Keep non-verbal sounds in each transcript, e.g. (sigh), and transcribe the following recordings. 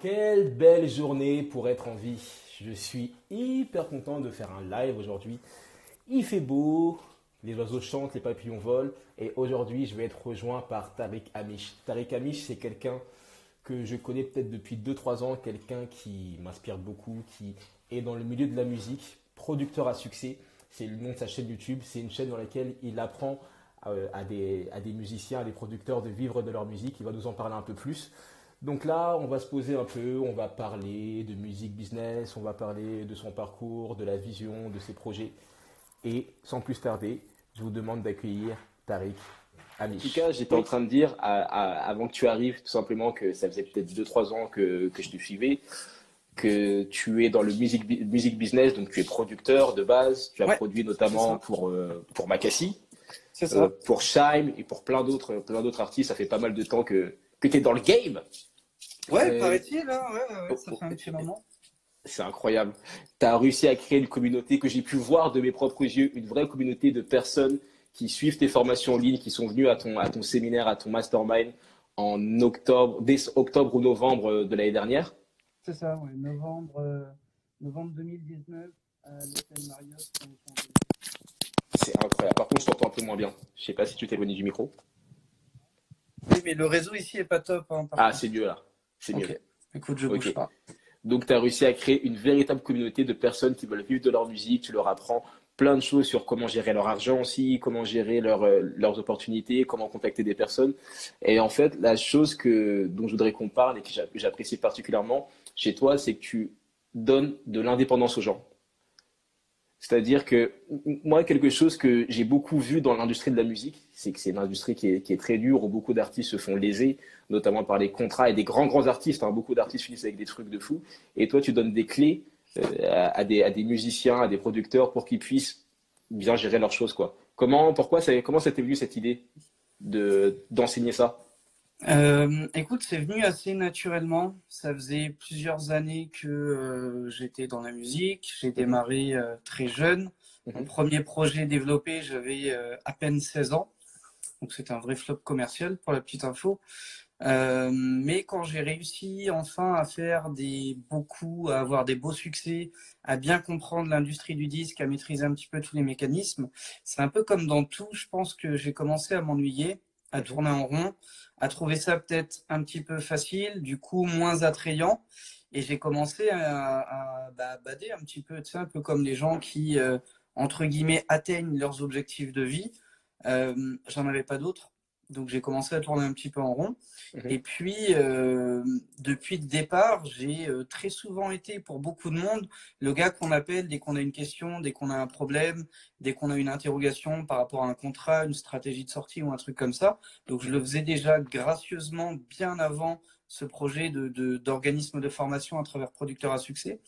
Quelle belle journée pour être en vie. Je suis hyper content de faire un live aujourd'hui. Il fait beau, les oiseaux chantent, les papillons volent. Et aujourd'hui, je vais être rejoint par Tariq Amish. Tariq Amish, c'est quelqu'un que je connais peut-être depuis 2-3 ans, quelqu'un qui m'inspire beaucoup, qui est dans le milieu de la musique, producteur à succès. C'est le nom de sa chaîne YouTube. C'est une chaîne dans laquelle il apprend euh, à des, à des musiciens, à des producteurs de vivre de leur musique. Il va nous en parler un peu plus. Donc là, on va se poser un peu, on va parler de musique business, on va parler de son parcours, de la vision, de ses projets. Et sans plus tarder, je vous demande d'accueillir Tariq Amish. En tout cas, j'étais en train de dire, avant que tu arrives, tout simplement que ça faisait peut-être 2-3 ans que, que, je te suivais, que tu es dans le music, music business, donc tu es producteur de base, tu as produit notamment pour, euh, pour Makassi, euh, pour Shime et pour plein d'autres plein d'autres artistes. Ça fait pas mal de temps que, que tu es dans le game. Ouais, euh, paraît-il, hein, ouais, ouais, ça fait un petit moment. C'est incroyable. Tu as réussi à créer une communauté que j'ai pu voir de mes propres yeux, une vraie communauté de personnes qui suivent tes formations en ligne, qui sont venues à ton, à ton séminaire, à ton mastermind en octobre, dès octobre ou novembre de l'année dernière. C'est ça, ouais, novembre, euh, novembre 2019 à l'hôtel Marriott. C'est incroyable. Par contre, je t'entends un peu moins bien. Je sais pas si tu t'es éloigné du micro. Oui, mais le réseau ici est pas top. Hein, ah, c'est mieux là. C'est mieux. Écoute, je bouge pas. Donc, tu as réussi à créer une véritable communauté de personnes qui veulent vivre de leur musique. Tu leur apprends plein de choses sur comment gérer leur argent aussi, comment gérer euh, leurs opportunités, comment contacter des personnes. Et en fait, la chose que, dont je voudrais qu'on parle et que j'apprécie particulièrement chez toi, c'est que tu donnes de l'indépendance aux gens. C'est-à-dire que moi, quelque chose que j'ai beaucoup vu dans l'industrie de la musique, c'est que c'est une industrie qui est, très dure, où beaucoup d'artistes se font léser, notamment par les contrats et des grands, grands artistes. Hein. beaucoup d'artistes finissent avec des trucs de fou. Et toi, tu donnes des clés euh, à, des, des, musiciens, à des producteurs pour qu'ils puissent bien gérer leurs choses. Quoi. Comment, pourquoi, comment ça t'est venu cette idée de, d'enseigner ça? Euh, écoute, c'est venu assez naturellement. Ça faisait plusieurs années que euh, j'étais dans la musique. J'ai démarré euh, très jeune. Mon mhm. premier projet développé, j'avais à peine 16 ans. Donc c'était un vrai flop commercial pour la petite info. mais quand j'ai réussi enfin à faire des beaucoup, à avoir des beaux succès, à bien comprendre l'industrie du disque, à maîtriser un petit peu tous les mécanismes, c'est un peu comme dans tout. Je pense que j'ai commencé à m'ennuyer, à tourner en rond à trouver ça peut-être un petit peu facile, du coup moins attrayant. Et j'ai commencé à, à bah, bader un petit peu, un peu comme les gens qui, euh, entre guillemets, atteignent leurs objectifs de vie. Euh, J'en avais pas d'autres. Donc j'ai commencé à tourner un petit peu en rond. Mhm. Et puis, euh, depuis le départ, j'ai euh, très souvent été, pour beaucoup de monde, le gars qu'on appelle dès qu'on a une question, dès qu'on a un problème, dès qu'on a une interrogation par rapport à un contrat, une stratégie de sortie ou un truc comme ça. Donc je le faisais déjà gracieusement bien avant ce projet d'organisme de, de, formation à travers producteurs à succès.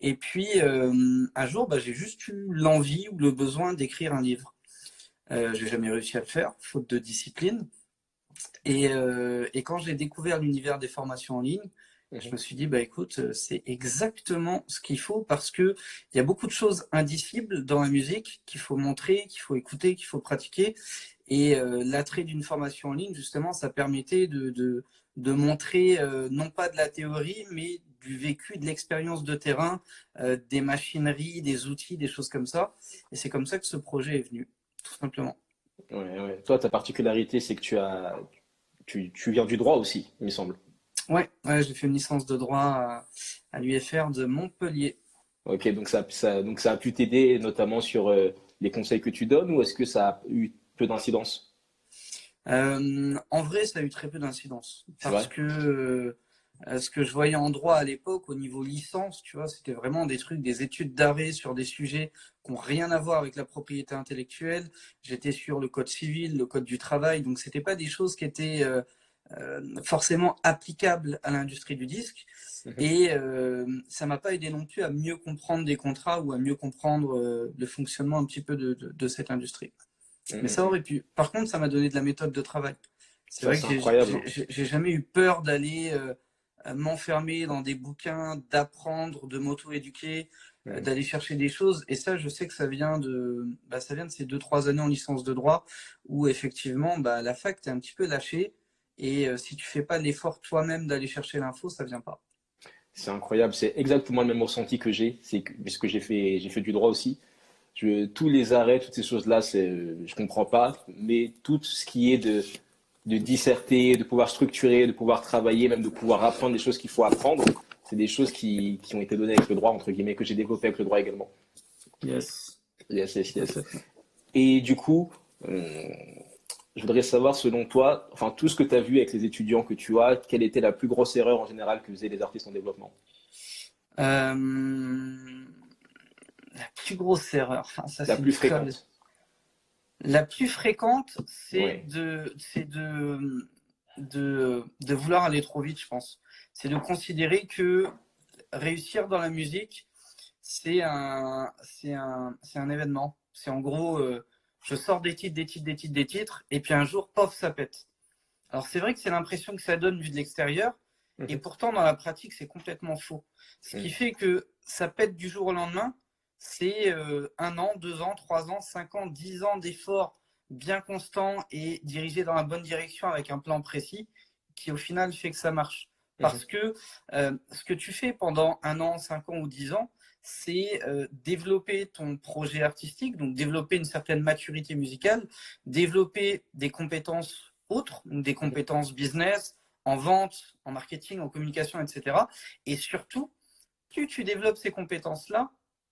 Et puis, euh, un jour, bah, j'ai juste eu l'envie ou le besoin d'écrire un livre. Euh, j'ai jamais réussi à le faire, faute de discipline. Et, euh, et quand j'ai découvert l'univers des formations en ligne, je mhm. me suis dit, bah écoute, c'est exactement ce qu'il faut parce que il y a beaucoup de choses indicibles dans la musique qu'il faut montrer, qu'il faut écouter, qu'il faut pratiquer. Et euh, l'attrait d'une formation en ligne, justement, ça permettait de, de, de montrer euh, non pas de la théorie, mais du vécu, de l'expérience de terrain, euh, des machineries, des outils, des choses comme ça. Et c'est comme ça que ce projet est venu tout simplement. Ouais, Toi, ta particularité, c'est que tu as, tu, tu, viens du droit aussi, il me semble. Ouais, ouais j'ai fait une licence de droit à, à l'UFR de Montpellier. Ok, donc ça, ça, donc ça a pu t'aider notamment sur euh, les conseils que tu donnes ou est-ce que ça a eu peu d'incidence? Euh, En vrai, ça a eu très peu d'incidence parce que euh, euh, ce que je voyais en droit à l'époque au niveau licence, tu vois, c'était vraiment des trucs, des études d'arrêt sur des sujets qui n'ont rien à voir avec la propriété intellectuelle. J'étais sur le code civil, le code du travail, donc c'était pas des choses qui étaient euh, euh forcément applicables à l'industrie du disque. Mhm. Et euh, ça m'a pas aidé non plus à mieux comprendre des contrats ou à mieux comprendre euh, le fonctionnement un petit peu de, de, de cette industrie. Mais ça mhm. aurait pu. Par contre, ça m'a donné de la méthode de travail. C'est vrai que j'ai jamais eu peur d'aller m'enfermer dans des bouquins, d'apprendre, de m'auto-éduquer, euh, d'aller chercher des choses. Et ça, je sais que ça vient de, bah, ça vient de ces deux trois années en licence de droit où effectivement, bah, la fac t'es un petit peu lâché. Et euh, si tu fais pas l'effort toi-même d'aller chercher l'info, ça vient pas. C'est incroyable. C'est exactement le même ressenti que j'ai. C'est que, puisque j'ai fait, j'ai fait du droit aussi. Je, tous les arrêts, toutes ces choses-là, c'est, je comprends pas. Mais tout ce qui est de, de disserter, de pouvoir structurer, de pouvoir travailler, même de pouvoir apprendre des choses qu'il faut apprendre, c'est des choses qui, qui ont été données avec le droit, entre guillemets, que j'ai développé avec le droit également. Yes. Yes, yes, yes. Et du coup, euh, je voudrais savoir, selon toi, enfin, tout ce que tu as vu avec les étudiants que tu as, quelle était la plus grosse erreur en général que faisaient les artistes en développement? Euh, La plus grosse erreur, enfin, ça, La plus fréquente. La plus fréquente, c'est de, c'est de, de, de vouloir aller trop vite, je pense. C'est de considérer que réussir dans la musique, c'est un, événement. C'est en gros, euh, je sors des titres, des titres, des titres, des titres, et puis un jour, pof, ça pète. Alors c'est vrai que c'est l'impression que ça donne vu de l'extérieur, mhm. et pourtant dans la pratique, c'est complètement faux. Ce qui mhm. fait que ça pète du jour au lendemain, c'est euh, un an, deux ans, trois ans, cinq ans, dix ans d'efforts bien constants et dirigés dans la bonne direction avec un plan précis, qui au final fait que ça marche. Mhm. Parce que euh, ce que tu fais pendant un an, cinq ans ou dix ans, c'est euh, développer ton projet artistique, donc développer une certaine maturité musicale, développer des compétences autres, des compétences business, en vente, en marketing, en communication, etc. Et surtout, plus tu développes ces compétences-là,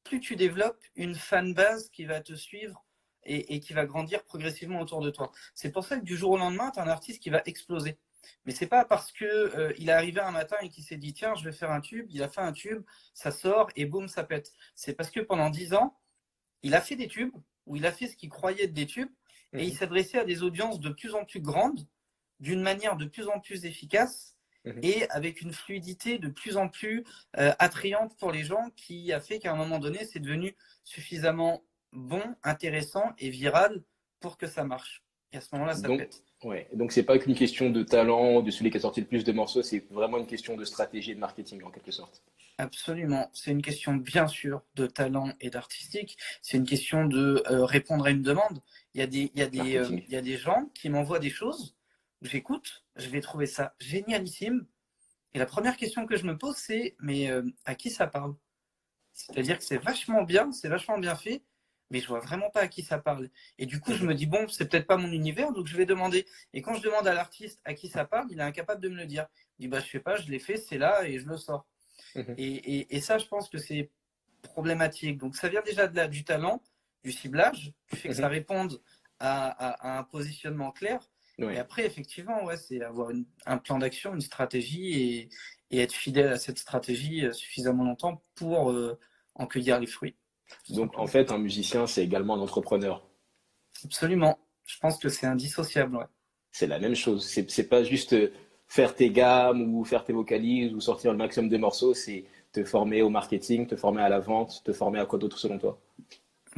plus tu développes une fan base qui va te suivre et, et qui va grandir progressivement autour de toi. C'est pour ça que du jour au lendemain, tu as un artiste qui va exploser. Mais c'est pas parce que euh, il est arrivé un matin et qu'il s'est dit tiens je vais faire un tube, il a fait un tube, ça sort et boum ça pète. C'est parce que pendant dix ans il a fait des tubes ou il a fait ce qu'il croyait être des tubes et il mhm. s'adressait à des audiences de plus en plus grandes, d'une manière de plus en plus efficace. Et avec une fluidité de plus en plus euh, attrayante pour les gens qui a fait qu'à un moment donné c'est devenu suffisamment bon, intéressant et viral pour que ça marche. Et à ce moment-là ça pète. Ouais, donc c'est pas qu'une question de talent, de celui qui a sorti le plus de morceaux, c'est vraiment une question de stratégie et de marketing en quelque sorte. Absolument, c'est une question bien sûr de talent et d'artistique, c'est une question de euh, répondre à une demande. Il y a des, il y a des, euh, il y a des gens qui m'envoient des choses, j'écoute, je vais trouver ça génialissime, et la première question que je me pose c'est mais euh, à qui ça parle? C'est-à-dire que c'est vachement bien, c'est vachement bien fait, mais je vois vraiment pas à qui ça parle. Et du coup, je me dis, bon, c'est peut-être pas mon univers, donc je vais demander. Et quand je demande à l'artiste à qui ça parle, il est incapable de me le dire. Il dit, bah, je sais pas, je l'ai fait, c'est là, et je le sors. Mhm. et, ça, je pense que c'est problématique. Donc, ça vient déjà de là, du talent, du ciblage, du fait que ça mhm. réponde à, un positionnement clair. Et après, effectivement, ouais, c'est avoir un plan d'action, une stratégie et, être fidèle à cette stratégie euh, suffisamment longtemps pour euh, en cueillir les fruits. Donc, en fait, un musicien, c'est également un entrepreneur. Absolument. Je pense que c'est indissociable. Ouais. C'est la même chose. C'est, c'est pas juste euh, faire tes gammes ou faire tes vocalises ou sortir le maximum de morceaux. C'est te former au marketing, te former à la vente, te former à quoi d'autre selon toi?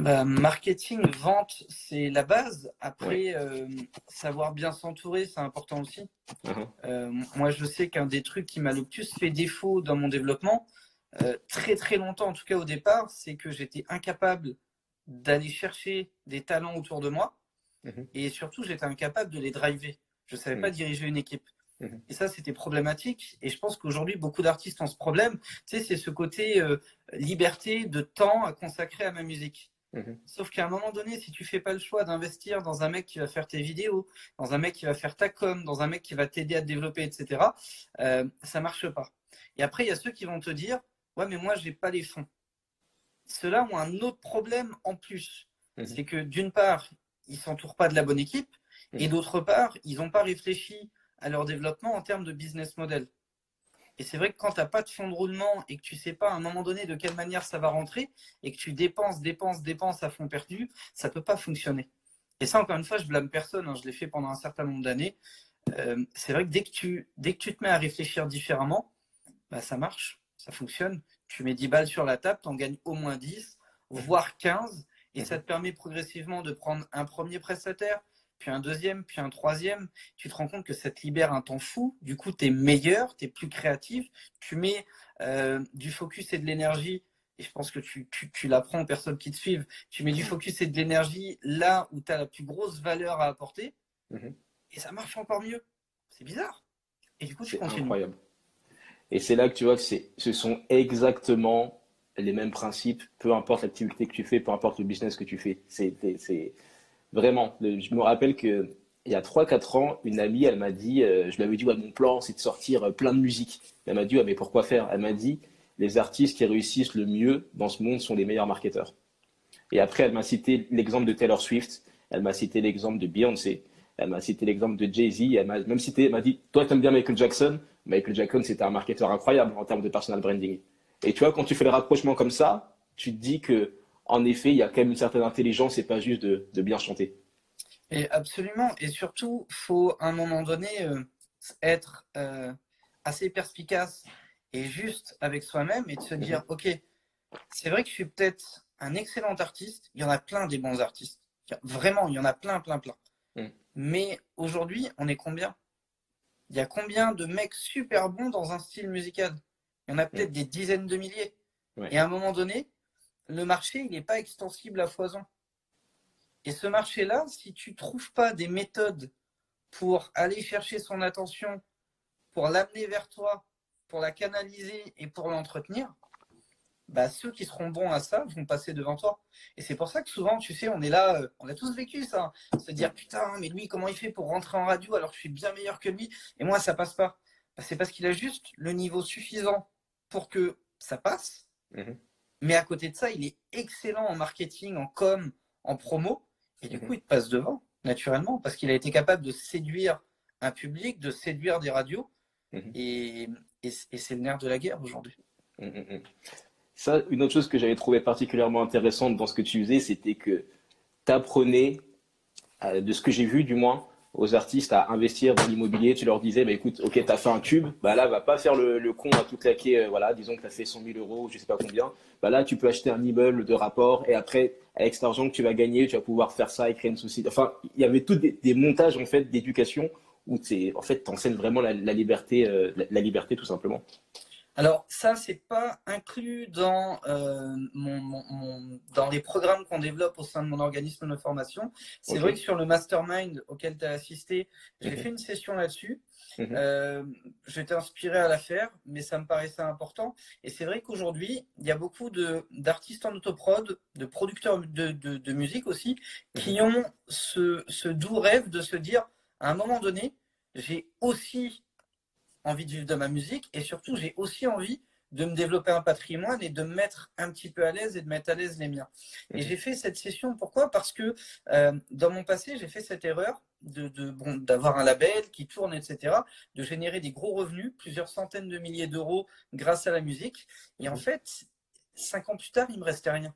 Bah, Marketing, vente, c'est la base. Après, euh, savoir bien s'entourer, c'est important aussi. Uh-huh. Euh, moi, je sais qu'un des trucs qui m'a le plus fait défaut dans mon développement, euh, très très longtemps, en tout cas au départ, c'est que j'étais incapable d'aller chercher des talents autour de moi mhm. et surtout j'étais incapable de les driver. Je ne savais pas mhm. diriger une équipe. Mhm. Et ça, c'était problématique. Et je pense qu'aujourd'hui, beaucoup d'artistes ont ce problème. Tu sais, c'est ce côté liberté de temps à consacrer à ma musique. Sauf qu'à un moment donné, si tu fais pas le choix d'investir dans un mec qui va faire tes vidéos, dans un mec qui va faire ta com, dans un mec qui va t'aider à te développer, etc., euh, ça marche pas. Et après, il y a ceux qui vont te dire, Ouais, mais moi, je n'ai pas les fonds. Ceux-là ont un autre problème en plus. Mhm. C'est que d'une part, ils ne s'entourent pas de la bonne équipe, et mhm. d'autre part, ils n'ont pas réfléchi à leur développement en termes de business model. Et c'est vrai que quand tu n'as pas de fonds de roulement et que tu ne sais pas à un moment donné de quelle manière ça va rentrer, et que tu dépenses, dépenses, dépenses à fond perdu, ça ne peut pas fonctionner. Et ça, encore une fois, je blâme personne, hein. je l'ai fait pendant un certain nombre d'années. Euh, c'est vrai que dès que, tu, dès que tu te mets à réfléchir différemment, bah, ça marche ça fonctionne. Tu mets 10 balles sur la table, tu en gagnes au moins 10, voire 15, et ça te permet progressivement de prendre un premier prestataire, puis un deuxième, puis un troisième. Tu te rends compte que ça te libère un temps fou. Du coup, tu es meilleur, tu es plus créatif, tu mets euh, du focus et de l'énergie. Et je pense que tu, tu, l'apprends aux personnes qui te suivent. Tu mets du focus et de l'énergie là où tu as la plus grosse valeur à apporter. Mhm. Et ça marche encore mieux. C'est bizarre. Et du coup, tu continues. incroyable. Et c'est là que tu vois que ce sont exactement les mêmes principes, peu importe l'activité que tu fais, peu importe le business que tu fais. C'est vraiment. Je me rappelle que il y a 3-4 ans, une amie, elle m'a dit, euh, je lui avais dit, mon plan, c'est de sortir euh, plein de musique. Elle m'a dit, ouais, mais pourquoi faire? Elle m'a dit, les artistes qui réussissent le mieux dans ce monde sont les meilleurs marketeurs. Et après, elle m'a cité l'exemple de Taylor Swift, elle m'a cité l'exemple de Beyoncé, elle m'a cité l'exemple de Jay-Z, elle m'a même cité, elle m'a dit, toi, tu aimes bien Michael Jackson? Michael Jackson, c'était un marketeur incroyable en termes de personal branding. Et tu vois, quand tu fais le rapprochement comme ça, tu te dis que, en effet, il y a quand même une certaine intelligence et pas juste de, bien chanter. Et absolument. Et surtout, faut à un moment donné euh, être euh, assez perspicace et juste avec soi-même et de se dire, ok, c'est vrai que je suis peut-être un excellent artiste. Il y en a plein des bons artistes. Vraiment, il y en a plein, plein, plein. Mm. Mais aujourd'hui, on est combien? Il y a combien de mecs super bons dans un style musical? Il y en a peut-être mm. des dizaines de milliers. Et à un moment donné, le marché, il n'est pas extensible à foison. Et ce marché-là, si tu ne trouves pas des méthodes pour aller chercher son attention, pour l'amener vers toi, pour la canaliser et pour l'entretenir, bah, ceux qui seront bons à ça vont passer devant toi. Et c'est pour ça que souvent, tu sais, on est là, euh, on a tous vécu ça, hein. se dire putain, mais lui, comment il fait pour rentrer en radio alors que je suis bien meilleur que lui? Et moi, ça passe pas. Bah, c'est parce qu'il a juste le niveau suffisant pour que ça passe. Mhm. Mais à côté de ça, il est excellent en marketing, en com, en promo. Et du mhm. coup, il te passe devant, naturellement, parce qu'il a été capable de séduire un public, de séduire des radios. Mhm. Et, et, c'est le nerf de la guerre aujourd'hui. Ça, une autre chose que j'avais trouvé particulièrement intéressante dans ce que tu faisais, c'était que tu apprenais, euh, de ce que j'ai vu du moins, aux artistes à investir dans l'immobilier. Tu leur disais, bah, écoute, ok, tu as fait un cube, bah là, va pas faire le, con à tout claquer. Euh, voilà, disons que tu as fait 100 000 euros, je sais pas combien. Bah là, tu peux acheter un immeuble de rapport et après, avec cet argent que tu vas gagner, tu vas pouvoir faire ça et créer une société. Enfin, il y avait tous des, montages en fait d'éducation où en fait, enseignes vraiment la, liberté, euh, la liberté tout simplement. Alors ça, c'est pas inclus dans, euh, mon, dans les programmes qu'on développe au sein de mon organisme de formation. C'est vrai que sur le mastermind auquel tu as assisté, j'ai mhm. fait une session là-dessus. Mhm. Euh, j'étais inspiré à la faire, mais ça me paraissait important. Et c'est vrai qu'aujourd'hui, il y a beaucoup d'artistes en autoprod, de producteurs de, de, musique aussi, qui mhm. ont ce, ce doux rêve de se dire, à un moment donné, j'ai aussi envie de vivre de ma musique et surtout j'ai aussi envie de me développer un patrimoine et de me mettre un petit peu à l'aise et de mettre à l'aise les miens. Et j'ai fait cette session, pourquoi? Parce que euh, dans mon passé, j'ai fait cette erreur de, bon, d'avoir un label qui tourne, etc., de générer des gros revenus, plusieurs centaines de milliers d'euros grâce à la musique. Et en mhm. fait, cinq ans plus tard, il me restait rien.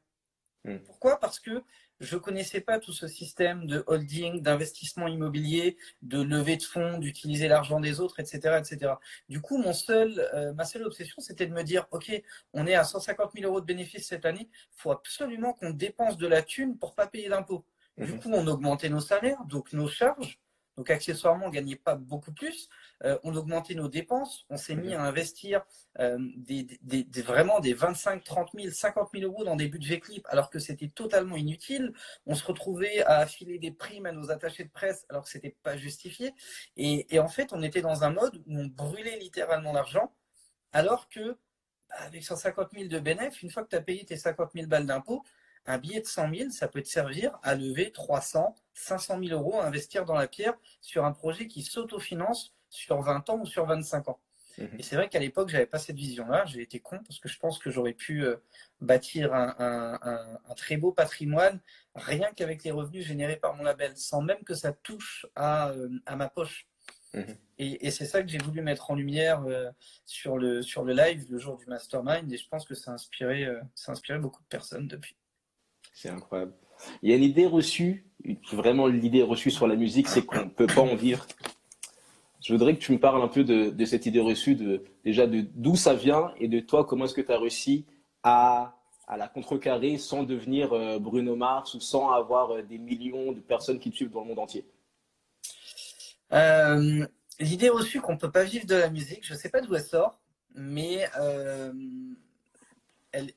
Mhm. Pourquoi? Parce que je connaissais pas tout ce système de holding, d'investissement immobilier, de levée de fonds, d'utiliser l'argent des autres, etc., etc. Du coup, mon seul, euh, ma seule obsession, c'était de me dire, OK, on est à 150 000 euros de bénéfices cette année, il faut absolument qu'on dépense de la thune pour pas payer d'impôts. Du mhm. coup, on augmentait nos salaires, donc nos charges, donc accessoirement, on ne gagnait pas beaucoup plus. Euh, on augmentait nos dépenses. On s'est mis à investir euh, vraiment des 25, 30 000, 50 000 euros dans des budgets clips alors que c'était totalement inutile. On se retrouvait à affiler des primes à nos attachés de presse alors que ce n'était pas justifié. Et, en fait, on était dans un mode où on brûlait littéralement l'argent alors que bah, avec 150 000 de bénéfices, une fois que tu as payé tes 50 000 balles d'impôts, un billet de 100 000, ça peut te servir à lever 300, 500 000 euros à investir dans la pierre sur un projet qui s'autofinance sur 20 ans ou sur 25 ans. Mhm. Et c'est vrai qu'à l'époque, j'avais pas cette vision-là. J'ai été con parce que je pense que j'aurais pu euh, bâtir un, très beau patrimoine rien qu'avec les revenus générés par mon label, sans même que ça touche à, euh, ma poche. Mhm. Et, c'est ça que j'ai voulu mettre en lumière euh, sur, le, sur le live le jour du mastermind. Et je pense que ça a inspiré, ça a inspiré beaucoup de personnes depuis. C'est incroyable. Il y a une idée reçue, vraiment l'idée reçue sur la musique, c'est qu'on ne peut pas en vivre. Je voudrais que tu me parles un peu de, cette idée reçue, déjà de d'où ça vient et de toi, comment est-ce que tu as réussi à, à la contrecarrer sans devenir euh, Bruno Mars ou sans avoir euh, des millions de personnes qui te suivent dans le monde entier? Euh, L'idée reçue qu'on ne peut pas vivre de la musique, je ne sais pas d'où elle sort, mais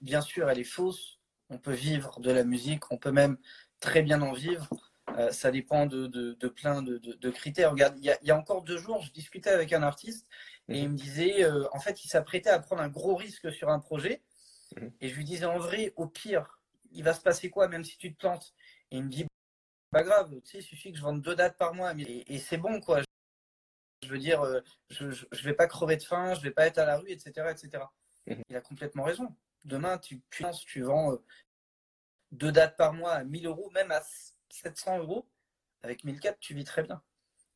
bien sûr, elle est fausse on peut vivre de la musique, on peut même très bien en vivre. Euh, ça dépend de, plein de, critères. Regarde, il y, a, encore deux jours, je discutais avec un artiste et il me disait, euh, en fait, il s'apprêtait à prendre un gros risque sur un projet. Mhm. Et je lui disais, en vrai, au pire, il va se passer quoi, même si tu te plantes? Et il me dit, pas grave, tu sais, il suffit que je vende deux dates par mois. Et, c'est bon, quoi. Je veux dire, euh, je ne vais pas crever de faim, je vais pas être à la rue, etc. etc. Mhm. Il a complètement raison. Demain, tu, tu, vends euh, deux dates par mois à 1000 euros, même à 700 euros. Avec 1004, tu vis très bien.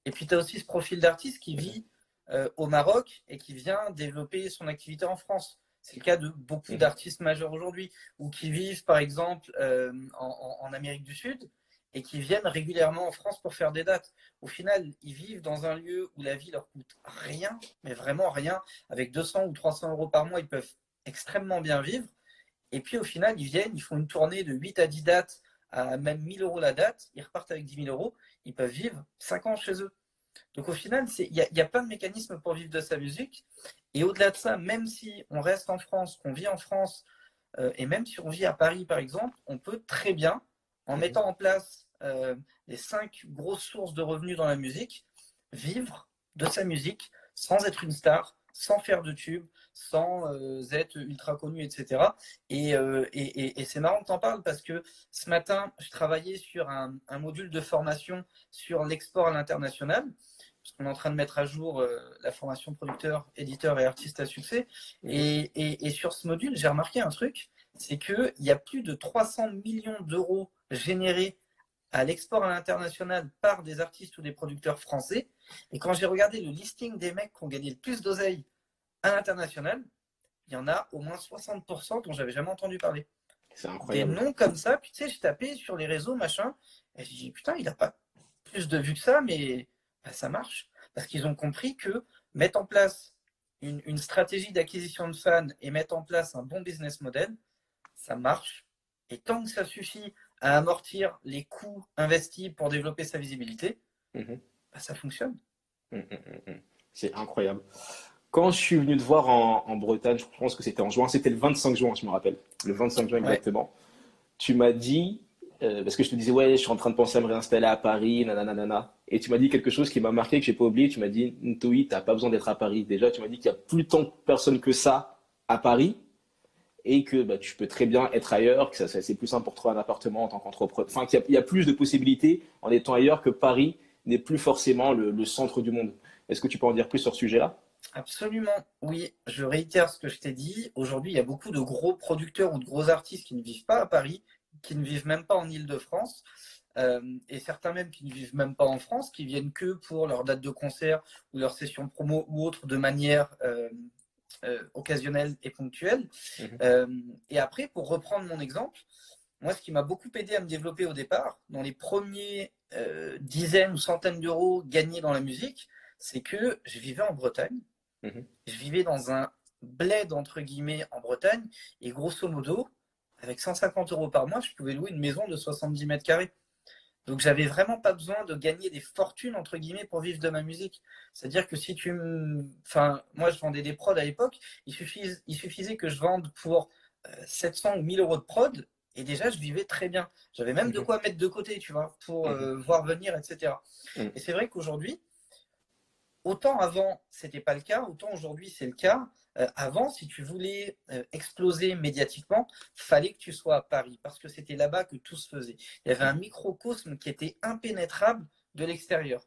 Et puis, tu as aussi ce profil d'artiste qui vit euh, au Maroc et qui vient développer son activité en France. C'est le cas de beaucoup d'artistes majeurs aujourd'hui, ou qui vivent par exemple en, Amérique du Sud et qui viennent régulièrement en France pour faire des dates. Au final, ils vivent dans un lieu où la vie leur coûte rien, mais vraiment rien. Avec 200 ou 300 euros par mois, ils peuvent extrêmement bien vivre. Et puis au final, ils viennent, ils font une tournée de 8 à 10 dates à même 1000 euros la date, ils repartent avec 10 000 euros, ils peuvent vivre 5 ans chez eux. Donc au final, il y, a plein de mécanismes pour vivre de sa musique. Et au-delà de ça, même si on reste en France, qu'on vit en France, euh, et même si on vit à Paris par exemple, on peut très bien en mettant en place euh, les cinq grosses sources de revenus dans la musique, vivre de sa musique sans être une star, sans faire de tube, sans euh, être ultra connu, etc. Euh, et, c'est marrant que tu en parles parce que ce matin, je travaillais sur un, module de formation sur l'export à l'international. Parce qu'on est en train de mettre à jour la formation producteur, éditeur et artiste à succès. Et, sur ce module, j'ai remarqué un truc, c'est qu'il y a plus de 300 millions d'euros générés à l'export à l'international par des artistes ou des producteurs français. Et quand j'ai regardé le listing des mecs qui ont gagné le plus d'oseille à l'international, il y en a au moins 60% dont j'avais jamais entendu parler. C'est incroyable. Des noms comme ça, puis tu sais, je tapais sur les réseaux, machin, et je dis, putain, il n'a pas plus de vues que ça, mais bah, ça marche. Parce qu'ils ont compris que mettre en place une, une stratégie d'acquisition de fans et mettre en place un bon business model, ça marche. Et tant que ça suffit à amortir les coûts investis pour développer sa visibilité, mhm. bah, ça fonctionne. Mhm, mhm, c'est incroyable. Quand je suis venu te voir en, Bretagne, je pense que c'était en juin, c'était le 25 juin, je me rappelle, le 25 juin exactement, tu m'as dit, euh, parce que je te disais, ouais, je suis en train de penser à me réinstaller à Paris, nanana, et tu m'as dit quelque chose qui m'a marqué, que je n'ai pas oublié, tu m'as dit, Ntoi, tu n'as pas besoin d'être à Paris. Déjà, tu m'as dit qu'il n'y a plus tant de personnes que ça à Paris, et que bah, tu peux très bien être ailleurs, que c'est plus simple pour trouver un appartement en tant qu'entrepreneur. Enfin, qu'il y, a plus de possibilités en étant ailleurs que Paris n'est plus forcément le, centre du monde. Est-ce que tu peux en dire plus sur ce sujet-là? Absolument, oui. Je réitère ce que je t'ai dit. Aujourd'hui, il y a beaucoup de gros producteurs ou de gros artistes qui ne vivent pas à Paris, qui ne vivent même pas en Ile-de-France. Euh, et certains même qui ne vivent même pas en France, qui viennent que pour leur date de concert ou leur session promo ou autre de manière euh, euh, occasionnel et ponctuel. Mhm. Euh, et après, pour reprendre mon exemple, moi, ce qui m'a beaucoup aidé à me développer au départ, dans les premiers euh, dizaines ou centaines d'euros gagnés dans la musique, c'est que je vivais en Bretagne. Mhm. Je vivais dans un bled, entre guillemets, en Bretagne. Et grosso modo, avec 150 euros par mois, je pouvais louer une maison de 70 mètres carrés. Donc j'avais vraiment pas besoin de gagner des fortunes entre guillemets pour vivre de ma musique. C'est-à-dire que si tu me... Enfin, moi je vendais des prods à l'époque, il, il suffisait que je vende pour 700 euh, ou 1000 euros de prod et déjà je vivais très bien. J'avais même de mhm. quoi mettre de côté, tu vois, pour euh, mhm. voir venir, etc. Mhm. Et c'est vrai qu'aujourd'hui, autant avant c'était pas le cas, autant aujourd'hui c'est le cas. Euh, avant, si tu voulais euh, exploser médiatiquement, fallait que tu sois à Paris parce que c'était là-bas que tout se faisait. Il y avait un microcosme qui était impénétrable de l'extérieur.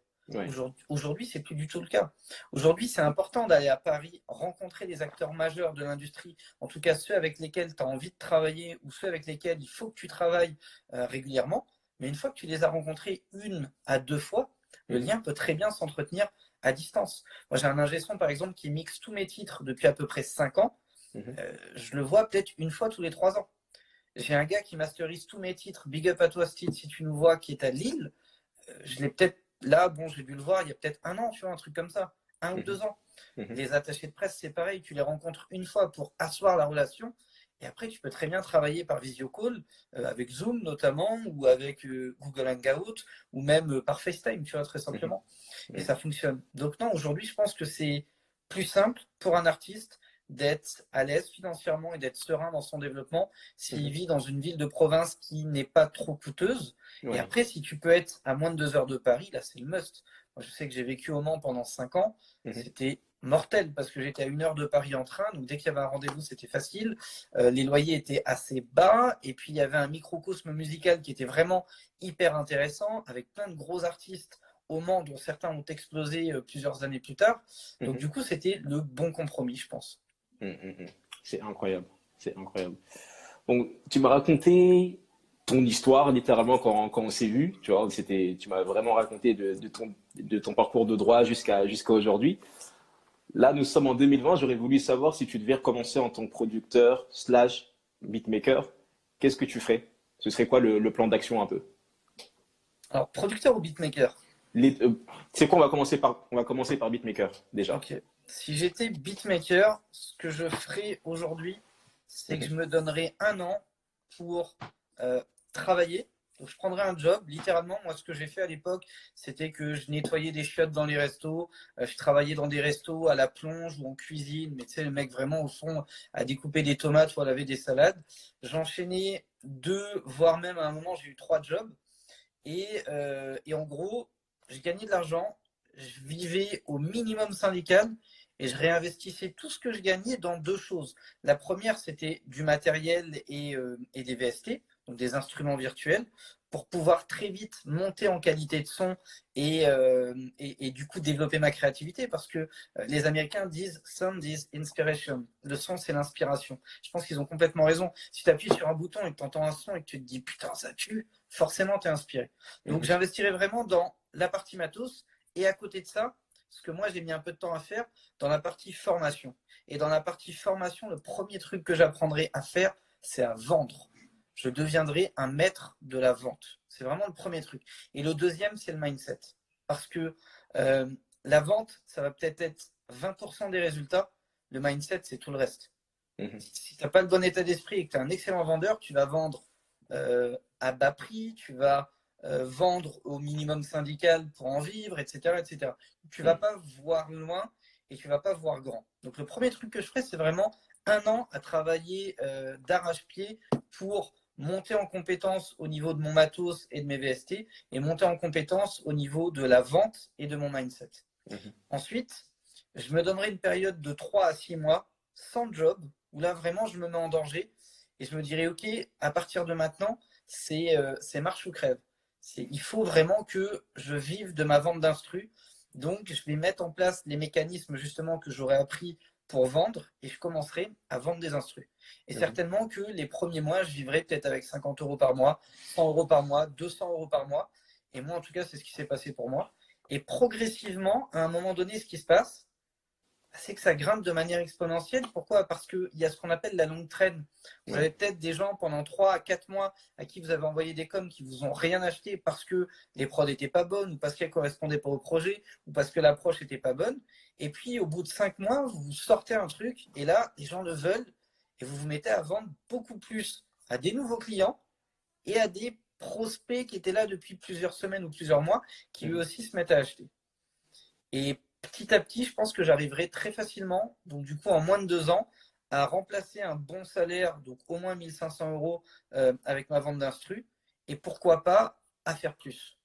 Aujourd'hui, c'est plus du tout le cas. Aujourd'hui, c'est important d'aller à Paris, rencontrer des acteurs majeurs de l'industrie, en tout cas ceux avec lesquels tu as envie de travailler ou ceux avec lesquels il faut que tu travailles euh, régulièrement. Mais une fois que tu les as rencontrés une à deux fois, le mmh. lien peut très bien s'entretenir à distance. Moi, j'ai un ingé son, par exemple, qui mixe tous mes titres depuis à peu près 5 ans. Mhm. Euh, je le vois peut-être une fois tous les 3 ans. J'ai un gars qui masterise tous mes titres. Big up à toi, Steve, si tu nous vois, qui est à Lille. Euh, je l'ai peut-être là, bon, j'ai dû le voir il y a peut-être un an, tu vois, un truc comme ça. Un ou mhm. deux ans. Mhm. Les attachés de presse, c'est pareil. Tu les rencontres une fois pour asseoir la relation. Et après, tu peux très bien travailler par visio call, euh, avec Zoom notamment, ou avec euh, Google Hangout, ou même euh, par FaceTime, tu vois, très simplement. Et ça fonctionne. Donc non, aujourd'hui, je pense que c'est plus simple pour un artiste d'être à l'aise financièrement et d'être serein dans son développement s'il mhm. vit dans une ville de province qui n'est pas trop coûteuse. Et après, si tu peux être à moins de deux heures de Paris, là, c'est le must. Moi, je sais que j'ai vécu au Mans pendant cinq ans. Mhm. C'était mortel parce que j'étais à une heure de Paris en train. Donc, dès qu'il y avait un rendez-vous, c'était facile. Euh, les loyers étaient assez bas. Et puis, il y avait un microcosme musical qui était vraiment hyper intéressant avec plein de gros artistes au Mans dont certains ont explosé euh, plusieurs années plus tard. Donc, mhm. du coup, c'était le bon compromis, je pense. Hum, hum, hum. C'est incroyable. C'est incroyable. Donc, tu m'as raconté ton histoire littéralement quand, quand on s'est vu. Tu vois, c'était, tu m'as vraiment raconté de, de, ton, de ton parcours de droit jusqu'à jusqu'à aujourd'hui. Là, nous sommes en 2020. J'aurais voulu savoir si tu devais recommencer en tant que producteur slash beatmaker. Qu'est-ce que tu ferais? Ce serait quoi le, plan d'action un peu? Alors, producteur ou beatmaker? Euh, C'est quoi? On va commencer par on va commencer par beatmaker déjà. Ok si j'étais beatmaker, ce que je ferais aujourd'hui, c'est que je me donnerais un an pour euh, travailler. Je prendrais un job, littéralement. Moi, ce que j'ai fait à l'époque, c'était que je nettoyais des chiottes dans les restos. Euh, je travaillais dans des restos à la plonge ou en cuisine. Mais tu sais, le mec vraiment au fond à découper des tomates ou à laver des salades. J'enchaînais deux, voire même à un moment, j'ai eu trois jobs. Et, euh, et en gros, j'ai gagné de l'argent. Je vivais au minimum syndical et je réinvestissais tout ce que je gagnais dans deux choses. La première, c'était du matériel et, euh, et, des VST, donc des instruments virtuels, pour pouvoir très vite monter en qualité de son et, euh, et, du coup développer ma créativité, parce que euh, les Américains disent sound is inspiration. Le son, c'est l'inspiration. Je pense qu'ils ont complètement raison. Si tu appuies sur un bouton et que tu entends un son et que tu te dis putain, ça tue, forcément, tu es inspiré. Donc, j'investirais vraiment dans la partie matos. Et à côté de ça, ce que moi j'ai mis un peu de temps à faire dans la partie formation. Et dans la partie formation, le premier truc que j'apprendrai à faire, c'est à vendre. Je deviendrai un maître de la vente. C'est vraiment le premier truc. Et le deuxième, c'est le mindset. Parce que euh, la vente, ça va peut-être être 20% des résultats. Le mindset, c'est tout le reste. Mhm. Si tu n'as pas le bon état d'esprit et que tu es un excellent vendeur, tu vas vendre euh, à bas prix, tu vas euh, vendre au minimum syndical pour en vivre, etc. etc. Tu vas mm. pas voir loin et tu vas pas voir grand. Donc le premier truc que je ferai, c'est vraiment un an à travailler d'arrache-pied pour monter en compétence au niveau de mon matos et de mes VST et monter en compétence au niveau de la vente et de mon mindset. Mm-hmm. Ensuite, je me donnerai une période de 3 à 6 mois sans job où là vraiment je me mets en danger et je me dirai ok, à partir de maintenant, c'est euh, marche ou crève il faut vraiment que je vive de ma vente d'instru. Donc, je vais mettre en place les mécanismes justement que j'aurais appris pour vendre et je commencerai à vendre des instrus. Et certainement que les premiers mois, je vivrai peut-être avec 50 euros par mois, 100 euros par mois, 200 euros par mois. Et moi, en tout cas, c'est ce qui s'est passé pour moi. Et progressivement, à un moment donné, ce qui se passe, c'est que ça grimpe de manière exponentielle. Pourquoi? Parce qu'il y a ce qu'on appelle la longue traîne. Vous avez peut-être des gens pendant 3 à 4 mois à qui vous avez envoyé des coms qui vous ont rien acheté parce que les prods n'étaient pas bonnes ou parce qu'elles correspondaient pas au projet ou parce que l'approche n'était pas bonne. Et puis au bout de 5 mois, vous sortez un truc et là, les gens le veulent et vous vous mettez à vendre beaucoup plus à des nouveaux clients et à des prospects qui étaient là depuis plusieurs semaines ou plusieurs mois qui eux aussi se mettent à acheter. Et petit à petit, je pense que j'arriverai très facilement, donc du coup en moins de deux ans, à remplacer un bon salaire, donc au moins 1500 euros euh, avec ma vente d'instru, et pourquoi pas à faire plus.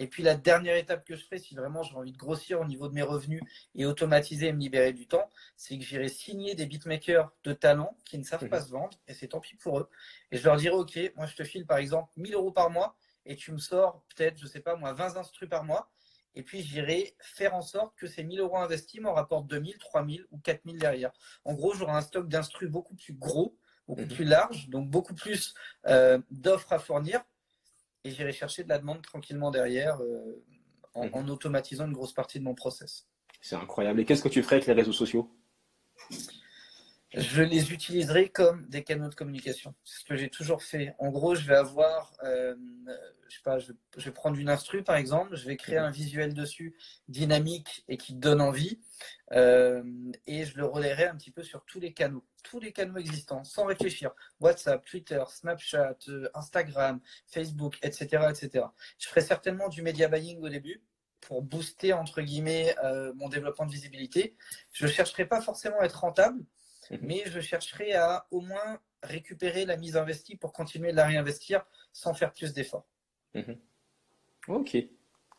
Et puis la dernière étape que je ferai, si vraiment j'ai envie de grossir au niveau de mes revenus et automatiser et me libérer du temps, c'est que j'irai signer des beatmakers de talent qui ne savent pas se vendre, et c'est tant pis pour eux. Et je leur dirai, OK, moi je te file par exemple 1000 euros par mois, et tu me sors peut-être, je sais pas moi, 20 instrus par mois, et puis, j'irai faire en sorte que ces 1000 euros investis m'en rapportent 2000, 3000 ou 4000 derrière. En gros, j'aurai un stock d'instrus beaucoup plus gros, beaucoup mhm. plus large, donc beaucoup plus euh, d'offres à fournir. Et j'irai chercher de la demande tranquillement derrière euh, en, mhm. en, automatisant une grosse partie de mon process. C'est incroyable. Et qu'est-ce que tu ferais avec les réseaux sociaux? Je les utiliserai comme des canaux de communication. C'est ce que j'ai toujours fait. En gros, je vais avoir, euh, je sais pas, je, vais prendre une instru par exemple, je vais créer un visuel dessus dynamique et qui donne envie, euh, et je le relayerai un petit peu sur tous les canaux, tous les canaux existants, sans réfléchir. WhatsApp, Twitter, Snapchat, euh, Instagram, Facebook, etc., etc. Je ferai certainement du media buying au début pour booster, entre guillemets, euh, mon développement de visibilité. Je ne chercherai pas forcément à être rentable, mhm. Mais je chercherai à au moins récupérer la mise investie pour continuer de la réinvestir sans faire plus d'efforts. Mhm. Ok,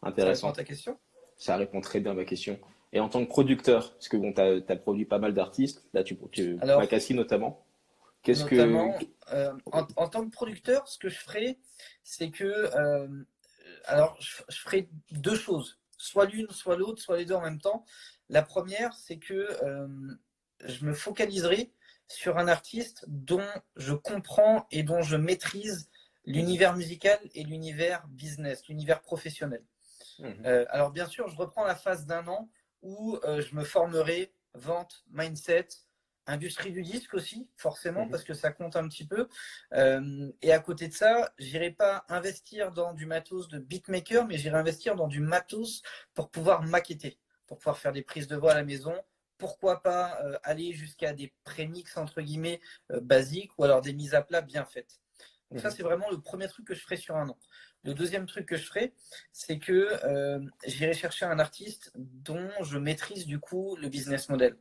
intéressant. Ça répond à ta question? Ça répond très bien à ma question. Et en tant que producteur, parce que bon, tu as, produit pas mal d'artistes, là tu, tu Alors, notamment. Qu'est-ce que euh, en, tant que producteur, ce que je ferai, c'est que euh, alors je, ferai deux choses, soit l'une, soit l'autre, soit les deux en même temps. La première, c'est que euh, je me focaliserai sur un artiste dont je comprends et dont je maîtrise l'univers musical et l'univers business, l'univers professionnel. Mmh. alors bien sûr, je reprends la phase d'un an où je me formerai vente, mindset, industrie du disque aussi, forcément, mhm. parce que ça compte un petit peu. Euh, et à côté de ça, j'irai pas investir dans du matos de beatmaker, mais j'irai investir dans du matos pour pouvoir maqueter, pour pouvoir faire des prises de voix à la maison. Pourquoi pas euh, aller jusqu'à des prémix entre guillemets euh, basiques ou alors des mises à plat bien faites. Donc ça, mhm. c'est vraiment le premier truc que je ferai sur un an. Le deuxième truc que je ferai, c'est que j'irai chercher un artiste dont je maîtrise du coup le business model.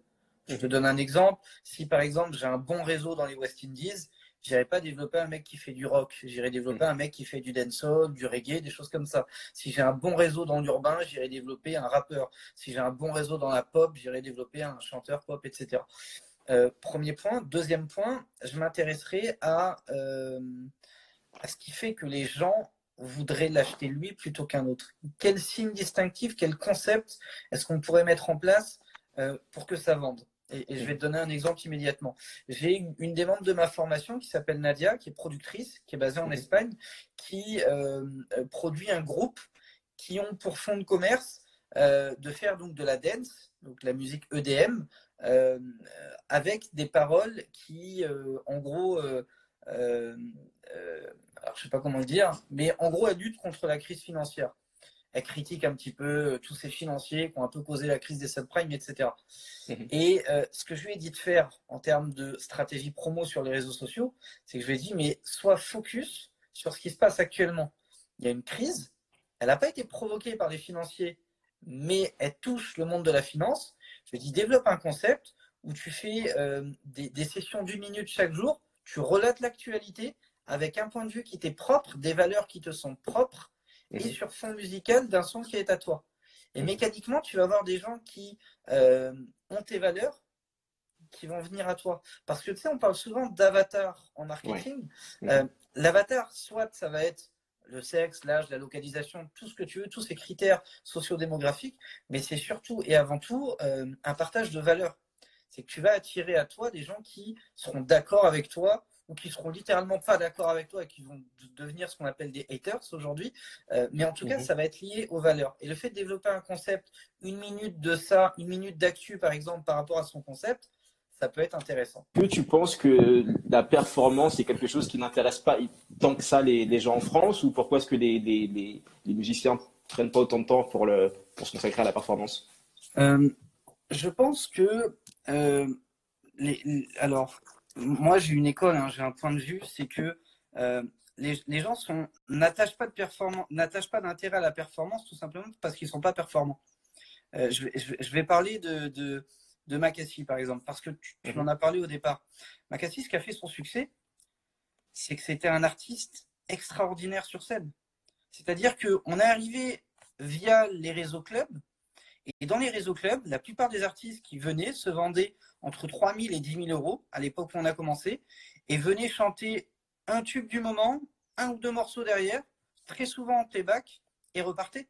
Je te donne un exemple. Si par exemple j'ai un bon réseau dans les West Indies, j'irai pas développer un mec qui fait du rock. J'irai développer un mec qui fait du dancehall, du reggae, des choses comme ça. Si j'ai un bon réseau dans l'urbain, j'irai développer un rappeur. Si j'ai un bon réseau dans la pop, j'irai développer un chanteur pop, etc. Euh, premier point. Deuxième point, je m'intéresserai à, euh, à ce qui fait que les gens voudraient l'acheter lui plutôt qu'un autre. Quel signe distinctif, quel concept est-ce qu'on pourrait mettre en place euh, pour que ça vende? Et, je vais te donner un exemple immédiatement. J'ai une, une, des membres de ma formation qui s'appelle Nadia, qui est productrice, qui est basée en. Espagne, qui euh, euh, produit un groupe qui ont pour fond de commerce euh, de faire donc de la dance, donc la musique EDM, avec des paroles qui, en gros, alors je sais pas comment le dire, mais en gros, elles luttent contre la crise financière elle critique un petit peu euh, tous ces financiers qui ont un peu causé la crise des subprimes, etc. (laughs) Et euh, ce que je lui ai dit de faire en termes de stratégie promo sur les réseaux sociaux, c'est que je lui ai dit, mais sois focus sur ce qui se passe actuellement. Il y a une crise, elle n'a pas été provoquée par les financiers, mais elle touche le monde de la finance. Je lui ai dit, développe un concept où tu fais euh, des, des sessions d'une minute chaque jour, tu relates l'actualité avec un point de vue qui t'est propre, des valeurs qui te sont propres, et sur fond musical d'un son qui est à toi. Et mécaniquement, tu vas avoir des gens qui euh, ont tes valeurs qui vont venir à toi. Parce que tu sais, on parle souvent d'avatar en marketing. Euh, l'avatar, soit ça va être le sexe, l'âge, la localisation, tout ce que tu veux, tous ces critères sociodémographiques, mais c'est surtout et avant tout euh, un partage de valeurs. C'est que tu vas attirer à toi des gens qui seront d'accord avec toi ou qui seront littéralement pas d'accord avec toi et qui vont devenir ce qu'on appelle des haters aujourd'hui. Euh, mais en tout cas, mhm. ça va être lié aux valeurs. Et le fait de développer un concept, une minute de ça, une minute d'actu, par exemple, par rapport à son concept, ça peut être intéressant. Que tu penses que la performance est quelque chose qui n'intéresse pas tant que ça les, gens en France ou pourquoi est-ce que les, les, les, musiciens ne prennent pas autant de temps pour, le, pour se consacrer à la performance? Euh, Je pense que euh, les, alors moi, j'ai une école, hein, j'ai un point de vue, c'est que euh, les, les, gens sont n'attachent pas de performance, n'attachent pas d'intérêt à la performance tout simplement parce qu'ils sont pas performants. Euh, je, vais, je, vais, parler de, de, de Makassi, par exemple, parce que tu, tu, mhm. en as parlé au départ. Makassi, ce qui a fait son succès, c'est que c'était un artiste extraordinaire sur scène. C'est-à-dire qu'on est arrivé via les réseaux clubs, et dans les réseaux clubs, la plupart des artistes qui venaient se vendaient entre 3 000 et 10 000 euros à l'époque où on a commencé et venaient chanter un tube du moment, un ou deux morceaux derrière, très souvent en playback et repartaient.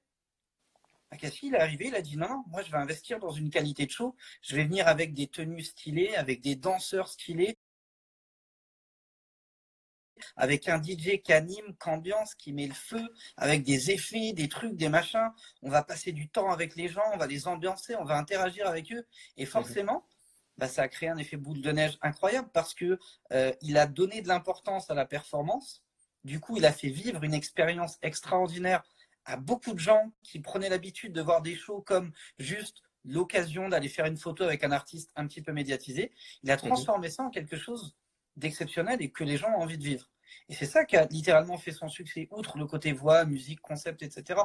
Akassi, il est arrivé, il a dit non, moi je vais investir dans une qualité de show, je vais venir avec des tenues stylées, avec des danseurs stylés, avec un DJ qui anime, qui ambiance, qui met le feu, avec des effets, des trucs, des machins. On va passer du temps avec les gens, on va les ambiancer, on va interagir avec eux. Et mhm. forcément, bah, ça a créé un effet boule de neige incroyable parce que euh, il a donné de l'importance à la performance. Du coup, il a fait vivre une expérience extraordinaire à beaucoup de gens qui prenaient l'habitude de voir des shows comme juste l'occasion d'aller faire une photo avec un artiste un petit peu médiatisé. Il a mhm. transformé ça en quelque chose d'exceptionnel et que les gens ont envie de vivre. Et c'est ça qui a littéralement fait son succès, outre le côté voix, musique, concept, etc.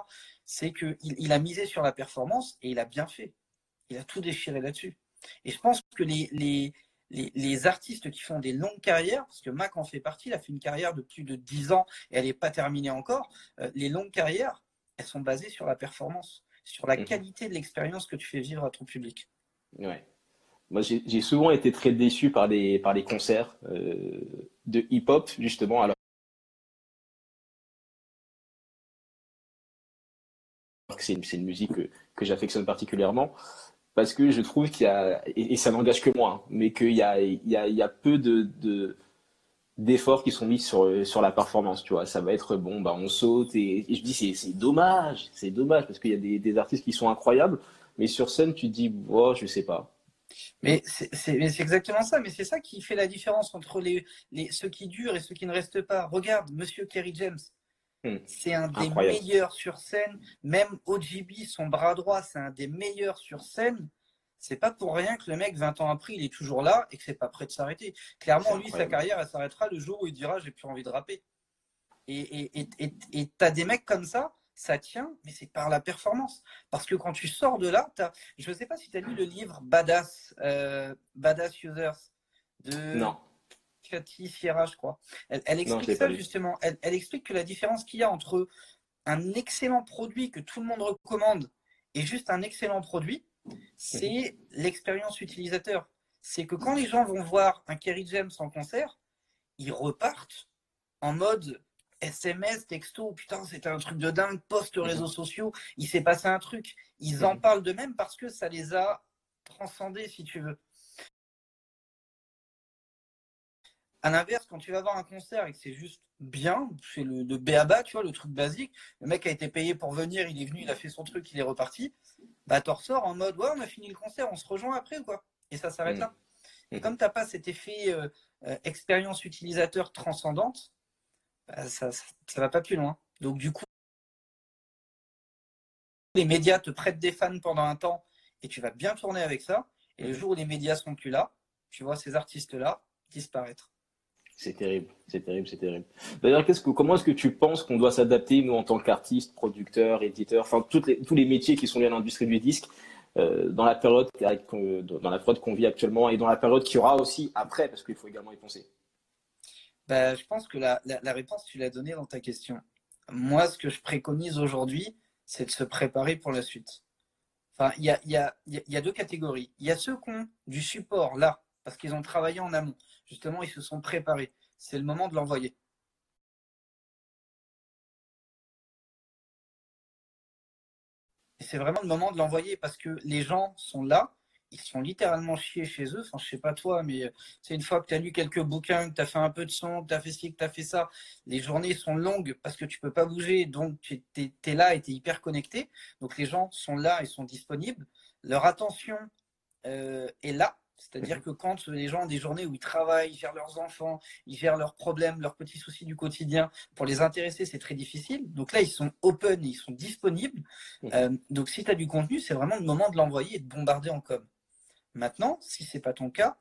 C'est qu'il il a misé sur la performance et il a bien fait. Il a tout déchiré là-dessus. Et je pense que les, les, les, artistes qui font des longues carrières, parce que Mac en fait partie, il a fait une carrière de plus de 10 ans et elle n'est pas terminée encore, euh, les longues carrières, elles sont basées sur la performance, sur la mhm. qualité de l'expérience que tu fais vivre à ton public. Ouais. Moi, j'ai souvent été très déçu par les, concerts euh, de hip-hop, justement. Alors que c'est une, musique que, j'affectionne particulièrement parce que je trouve qu'il y a, et, ça n'engage que moi, hein, mais qu'il y a, il y, a, peu de, d'efforts qui sont mis sur, la performance, tu vois. Ça va être bon, bah, on saute et, je dis c'est, dommage, c'est dommage parce qu'il y a des, des, artistes qui sont incroyables, mais sur scène, tu te dis, oh, je sais pas. Mais c'est, exactement ça, mais c'est ça qui fait la différence entre les, les, ceux qui durent et ceux qui ne restent pas. Regarde, monsieur Kerry James. Hmm. C'est un des meilleurs sur scène. Même OGB, son bras droit, c'est un des meilleurs sur scène. C'est pas pour rien que le mec, 20 ans après, il est toujours là et que c'est pas prêt de s'arrêter. Clairement, lui, sa carrière, elle s'arrêtera le jour où il dira j'ai plus envie de rapper. Et tu as des mecs comme ça, ça tient, mais c'est par la performance. Parce que quand tu sors de là, as... je ne sais pas si tu as lu le livre Badass, euh, Badass Users de non. Cathy Sierra, je crois. Elle, explique ça justement. Elle, explique que la différence qu'il y a entre un excellent produit que tout le monde recommande et juste un excellent produit, c'est l'expérience utilisateur. C'est que quand les gens vont voir un Kerry James en concert, ils repartent en mode SMS, texto, putain, c'était un truc de dingue, post réseaux sociaux, il s'est passé un truc. Ils en parlent de même parce que ça les a transcendés, si tu veux. À l'inverse, quand tu vas voir un concert et que c'est juste bien, c'est le, le BABA, tu vois, le truc basique, le mec a été payé pour venir, il est venu, il a fait son truc, il est reparti, bah t'en ressors en mode, ouais, on a fini le concert, on se rejoint après ou quoi Et ça s'arrête mm. là. Et comme t'as pas cet effet euh, euh, expérience utilisateur transcendante, bah, ça, ça, va pas plus loin. Donc du coup, les médias te prêtent des fans pendant un temps et tu vas bien tourner avec ça. Et le mm. jour où les médias sont plus là, tu vois ces artistes-là disparaître. C'est terrible, c'est terrible, c'est terrible. D'ailleurs, qu'est-ce que, comment est-ce que tu penses qu'on doit s'adapter, nous, en tant qu'artistes, producteurs, éditeurs, enfin, toutes les, tous les métiers qui sont liés à l'industrie du disque, euh, dans la période, dans la période qu'on vit actuellement et dans la période qu'il y aura aussi après, parce qu'il faut également y penser bah, Je pense que la, la, réponse, tu l'as donnée dans ta question. Moi, ce que je préconise aujourd'hui, c'est de se préparer pour la suite. Enfin, il y a, y, a, y a deux catégories. Il y a ceux qui ont du support là, parce qu'ils ont travaillé en amont justement, ils se sont préparés. C'est le moment de l'envoyer. C'est vraiment le moment de l'envoyer parce que les gens sont là, ils sont littéralement chiés chez eux. Enfin, je sais pas toi, mais c'est une fois que tu as lu quelques bouquins, que tu as fait un peu de son, que tu as fait ci, que tu as fait ça, les journées sont longues parce que tu peux pas bouger, donc tu es, là et tu es hyper connecté. Donc les gens sont là et sont disponibles. Leur attention euh, est là c'est-à-dire que quand les gens ont des journées où ils travaillent, ils gèrent leurs enfants, ils gèrent leurs problèmes, leurs petits soucis du quotidien, pour les intéresser, c'est très difficile. Donc là, ils sont open, ils sont disponibles. Euh, donc si tu as du contenu, c'est vraiment le moment de l'envoyer et de bombarder en com. Maintenant, si c'est pas ton cas,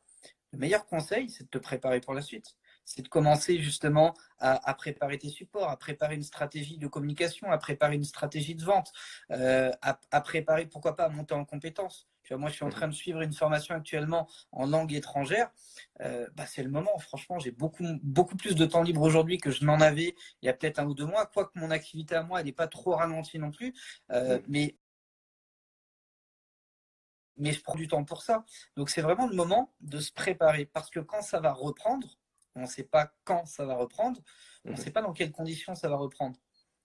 le meilleur conseil, c'est de te préparer pour la suite c'est de commencer justement à, préparer tes supports, à préparer une stratégie de communication, à préparer une stratégie de vente, euh, à, préparer, pourquoi pas, à monter en compétences. moi, je suis en train de suivre une formation actuellement en langue étrangère. Euh, bah, c'est le moment. Franchement, j'ai beaucoup, beaucoup plus de temps libre aujourd'hui que je n'en avais il y a peut-être un ou deux mois. Quoique mon activité à moi, elle n'est pas trop ralentie non plus. Euh, mais mais je prends du temps pour ça. Donc c'est vraiment le moment de se préparer parce que quand ça va reprendre, on ne sait pas quand ça va reprendre, on ne mhm. sait pas dans quelles conditions ça va reprendre.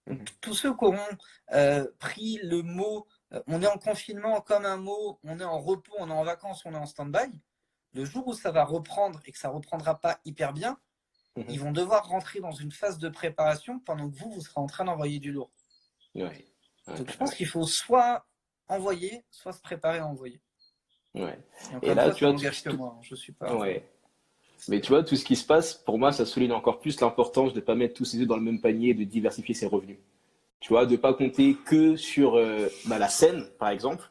Mhm. tous ceux qui auront euh, pris le mot euh, on est en confinement comme un mot, on est en repos, on est en vacances, on est en stand-by, le jour où ça va reprendre et que ça reprendra pas hyper bien, mhm. ils vont devoir rentrer dans une phase de préparation pendant que vous, vous serez en train d'envoyer du lourd. Donc je pense qu'il faut soit envoyer, soit se préparer à envoyer. Et, là, tu as. moi, hein, je suis pas. Mais tu vois, tout ce qui se passe, pour moi, ça souligne encore plus l'importance de ne pas mettre tous ses œufs dans le même panier et de diversifier ses revenus. Tu vois, de ne pas compter que sur euh, bah, la scène, par exemple,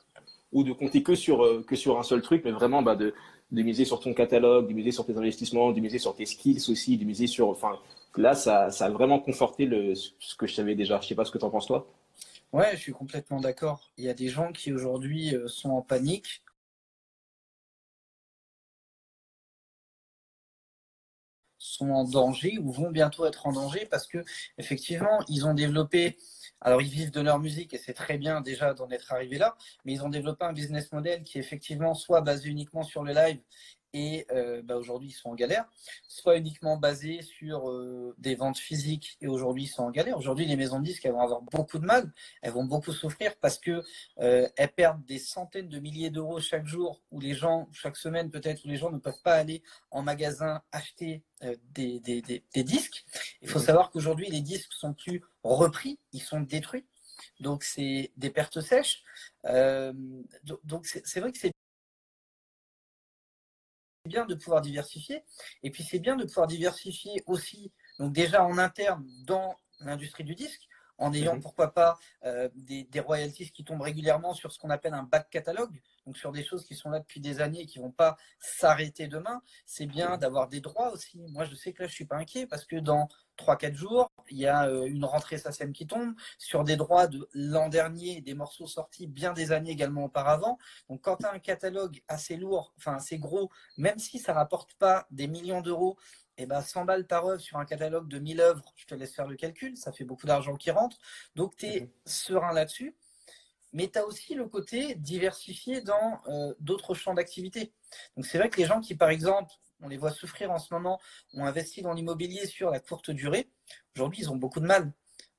ou de compter que sur, euh, que sur un seul truc, mais vraiment bah, de, de miser sur ton catalogue, de miser sur tes investissements, de miser sur tes skills aussi, de miser sur. Enfin, là, ça, ça a vraiment conforté le, ce que je savais déjà. Je sais pas ce que tu en penses, toi. Ouais, je suis complètement d'accord. Il y a des gens qui aujourd'hui euh, sont en panique. sont en danger ou vont bientôt être en danger parce que effectivement ils ont développé alors ils vivent de leur musique et c'est très bien déjà d'en être arrivé là mais ils ont développé un business model qui est effectivement soit basé uniquement sur le live et euh, bah, aujourd'hui ils sont en galère, soit uniquement basés sur euh, des ventes physiques et aujourd'hui ils sont en galère. Aujourd'hui les maisons de disques elles vont avoir beaucoup de mal, elles vont beaucoup souffrir parce que euh, elles perdent des centaines de milliers d'euros chaque jour où les gens, chaque semaine peut-être, où les gens ne peuvent pas aller en magasin acheter des, des, des, des, disques. Il faut savoir qu'aujourd'hui les disques sont plus repris, ils sont détruits. Donc c'est des pertes sèches. donc c'est vrai que c'est bien de pouvoir diversifier. Et puis c'est bien de pouvoir diversifier aussi, donc déjà en interne dans l'industrie du disque, en ayant mhm. pourquoi pas euh, des, royalties qui tombent régulièrement sur ce qu'on appelle un back catalogue, donc sur des choses qui sont là depuis des années et qui vont pas s'arrêter demain. C'est bien mhm. d'avoir des droits aussi. Moi, je sais que là, je suis pas inquiet parce que dans 3-4 jours, il y a euh, une rentrée SACEM qui tombe sur des droits de l'an dernier, des morceaux sortis bien des années également auparavant. Donc, quand tu as un catalogue assez lourd, enfin assez gros, même si ça rapporte pas des millions d'euros, et eh ben 100 balles par œuvre sur un catalogue de 1000 œuvres, je te laisse faire le calcul, ça fait beaucoup d'argent qui rentre. Donc, tu es mhm. serein là-dessus. Mais tu as aussi le côté diversifié dans euh, d'autres champs d'activité. Donc, c'est vrai que les gens qui, par exemple, on les voit souffrir en ce moment, ont investi dans l'immobilier sur la courte durée, aujourd'hui, ils ont beaucoup de mal.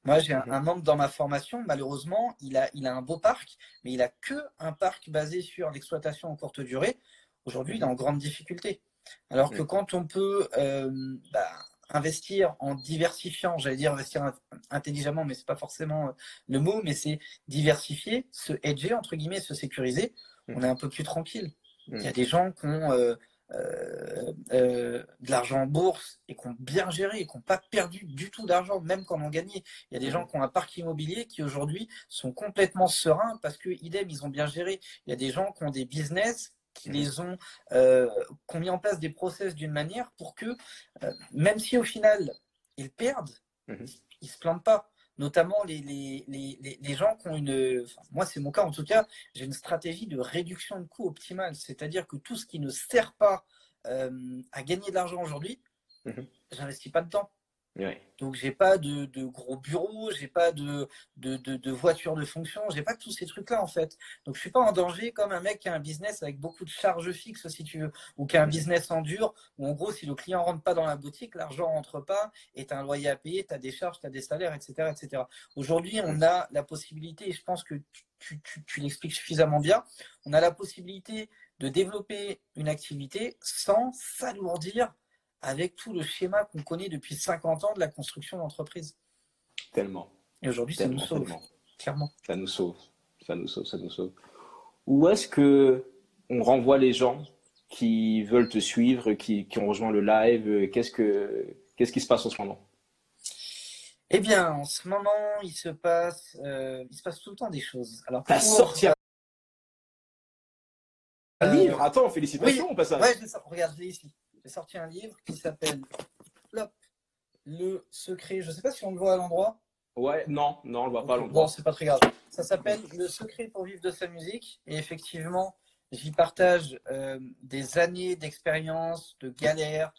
Moi, j'ai un, mhm. membre dans ma formation, malheureusement, il a, il a un beau parc, mais il a que un parc basé sur l'exploitation en courte durée. Aujourd'hui, il est en grande difficulté. Alors que quand on peut euh, bah, investir en diversifiant, j'allais dire investir intelligemment, mais c'est pas forcément euh, le mot, mais c'est diversifier, se hedger entre guillemets, se sécuriser, on est un peu plus tranquille. Il y a des gens qui ont euh, de l'argent en bourse et qui ont bien géré, et qui n'ont pas perdu du tout d'argent, même quand on a gagné. Il y a des gens qui ont un parc immobilier qui aujourd'hui sont complètement sereins parce que idem, ils ont bien géré. Il y a des gens qui ont des business qui les ont, euh, mis en place des process d'une manière pour que, euh, même si au final ils perdent, mhm. ils ne se plantent pas. Notamment les, les, les, les gens qui ont une. moi, c'est mon cas en tout cas, j'ai une stratégie de réduction de coûts optimale. C'est-à-dire que tout ce qui ne sert pas euh, à gagner de l'argent aujourd'hui, mhm. j'investis pas dedans. Ouais. Donc j'ai pas de, de, gros bureaux, j'ai pas de, de, de, voiture de fonction, j'ai pas tous ces trucs-là en fait. Donc je suis pas en danger comme un mec qui a un business avec beaucoup de charges fixes si tu veux, ou qui a un business en dur, où en gros si le client rentre pas dans la boutique, l'argent rentre pas, et tu as un loyer à payer, tu as des charges, tu as des salaires, etc. etc. Aujourd'hui on a la possibilité, et je pense que tu, tu, tu l'expliques suffisamment bien, on a la possibilité de développer une activité sans s'alourdir avec tout le schéma qu'on connaît depuis 50 ans de la construction d'entreprise. Tellement. Et aujourd'hui, ça nous sauve. Clairement. Ça nous sauve. Ça nous sauve, ça nous sauve. Où est-ce que on renvoie les gens qui veulent te suivre, qui, qui ont rejoint le live? Qu'est-ce que qu'est-ce qui se passe en ce moment? Eh bien, en ce moment, il se passe, euh, il se passe tout le temps des choses. Alors, t'as sorti un livre? Attends, félicitations oui. au passage. Ouais, regarde, je l'ai ici j'ai sorti un livre qui s'appelle Le secret. Je ne sais pas si on le voit à l'endroit. Ouais, non, non, on le voit pas à l'endroit. Bon, c'est pas très grave. Ça s'appelle Le secret pour vivre de sa musique. Et effectivement, j'y partage euh, des années d'expérience, de galères,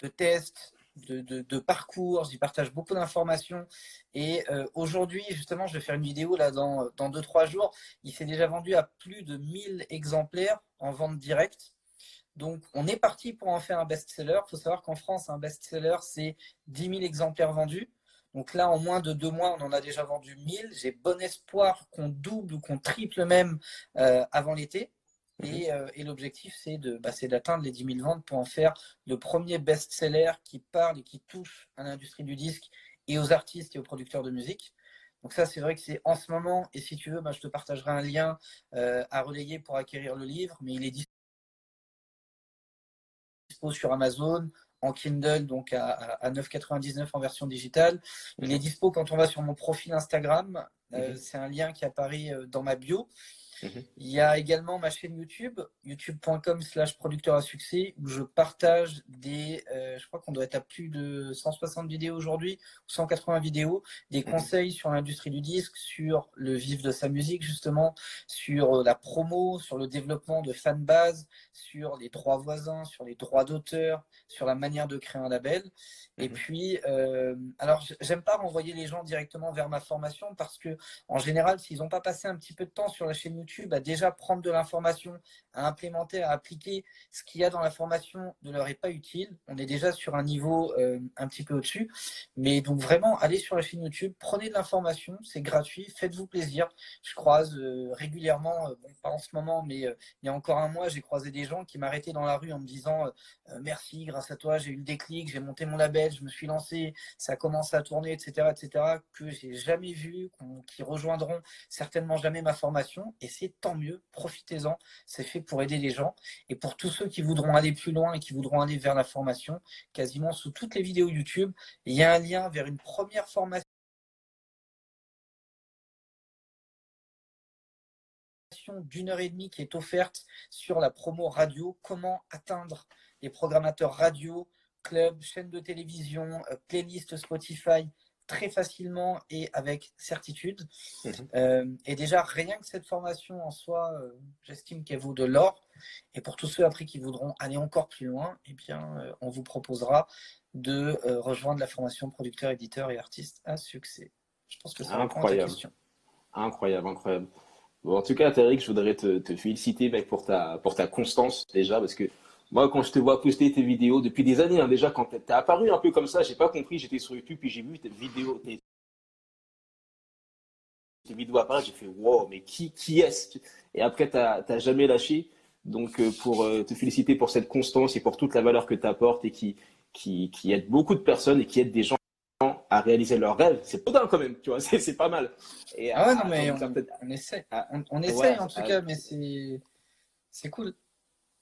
de tests, de, de, parcours. J'y partage beaucoup d'informations. Et euh, aujourd'hui, justement, je vais faire une vidéo là dans 2-3 jours. Il s'est déjà vendu à plus de 1000 exemplaires en vente directe. Donc, on est parti pour en faire un best-seller. Il faut savoir qu'en France, un best-seller, c'est 10 000 exemplaires vendus. Donc là, en moins de deux mois, on en a déjà vendu 1000. J'ai bon espoir qu'on double ou qu'on triple même euh, avant l'été. Mhm. Euh, et, l'objectif, c'est de, bah, d'atteindre les 10 000 ventes pour en faire le premier best-seller qui parle et qui touche à l'industrie du disque et aux artistes et aux producteurs de musique. Donc ça, c'est vrai que c'est en ce moment, et si tu veux, bah, je te partagerai un lien euh, à relayer pour acquérir le livre, mais il est disponible sur Amazon, en Kindle, donc à, 9,99 en version digitale. Il est dispo quand on va sur mon profil Instagram. Euh, mhm. C'est un lien qui apparaît euh, dans ma bio. Mhm. Il y a également ma chaîne YouTube, youtube.com slash producteur à succès, où je partage des, euh, je crois qu'on doit être à plus de 160 vidéos aujourd'hui, 180 vidéos, des mhm. conseils sur l'industrie du disque, sur le vif de sa musique justement, sur euh, la promo, sur le développement de fanbase, sur les droits voisins, sur les droits d'auteur, sur la manière de créer un label. Et mhm. puis, euh, alors j'aime pas renvoyer les gens directement vers ma formation parce que en général, s'ils n'ont pas passé un petit peu de temps sur la chaîne YouTube à déjà prendre de l'information, à implémenter, à appliquer, ce qu'il y a dans la formation ne leur est pas utile. On est déjà sur un niveau euh, un petit peu au-dessus. Mais donc vraiment, allez sur la chaîne YouTube, prenez de l'information, c'est gratuit, faites-vous plaisir. Je croise euh, régulièrement, bon, pas en ce moment, mais il y a encore un mois, j'ai croisé des gens qui m'arrêtaient dans la rue en me disant merci, grâce à toi, j'ai eu le déclic, j'ai monté mon label je me suis lancé, ça commence à tourner, etc., etc., que j'ai jamais vu, qui rejoindront certainement jamais ma formation. C'est tant mieux, profitez-en. C'est fait pour aider les gens. Et pour tous ceux qui voudront aller plus loin et qui voudront aller vers la formation, quasiment sous toutes les vidéos YouTube, il y a un lien vers une première formation d'une heure et demie qui est offerte sur la promo radio, comment atteindre les programmateurs radio, club, chaîne de télévision, euh, playlist Spotify très facilement et avec certitude. Mhm. Euh, et déjà, rien que cette formation en soi, euh, j'estime qu'elle vaut de l'or. Et pour tous ceux après qui voudront aller encore plus loin, eh bien, on vous proposera de rejoindre la formation producteur, éditeur et artiste à succès. Je pense que c'est incroyable. question. Incroyable, incroyable. Bon, en tout cas, Tariq, je voudrais te, te féliciter mec, pour, ta, pour ta constance déjà, parce que moi, quand je te vois poster tes vidéos depuis des années, hein, déjà, quand tu es apparu un peu comme ça, j'ai pas compris, j'étais sur YouTube, puis j'ai vu tes vidéos, tes, vidéos apparaître, j'ai fait wow, mais qui, qui est-ce? Et après, tu n'as jamais lâché. Donc, euh, pour euh, te féliciter pour cette constance et pour toute la valeur que tu apportes et qui, qui, qui aide beaucoup de personnes et qui aide des gens à réaliser leurs rêves, c'est pas dingue quand même, tu vois, (laughs) c'est pas mal. Et ah ouais, non, mais on, essaie, on, essaie en tout cas, mais c'est cool.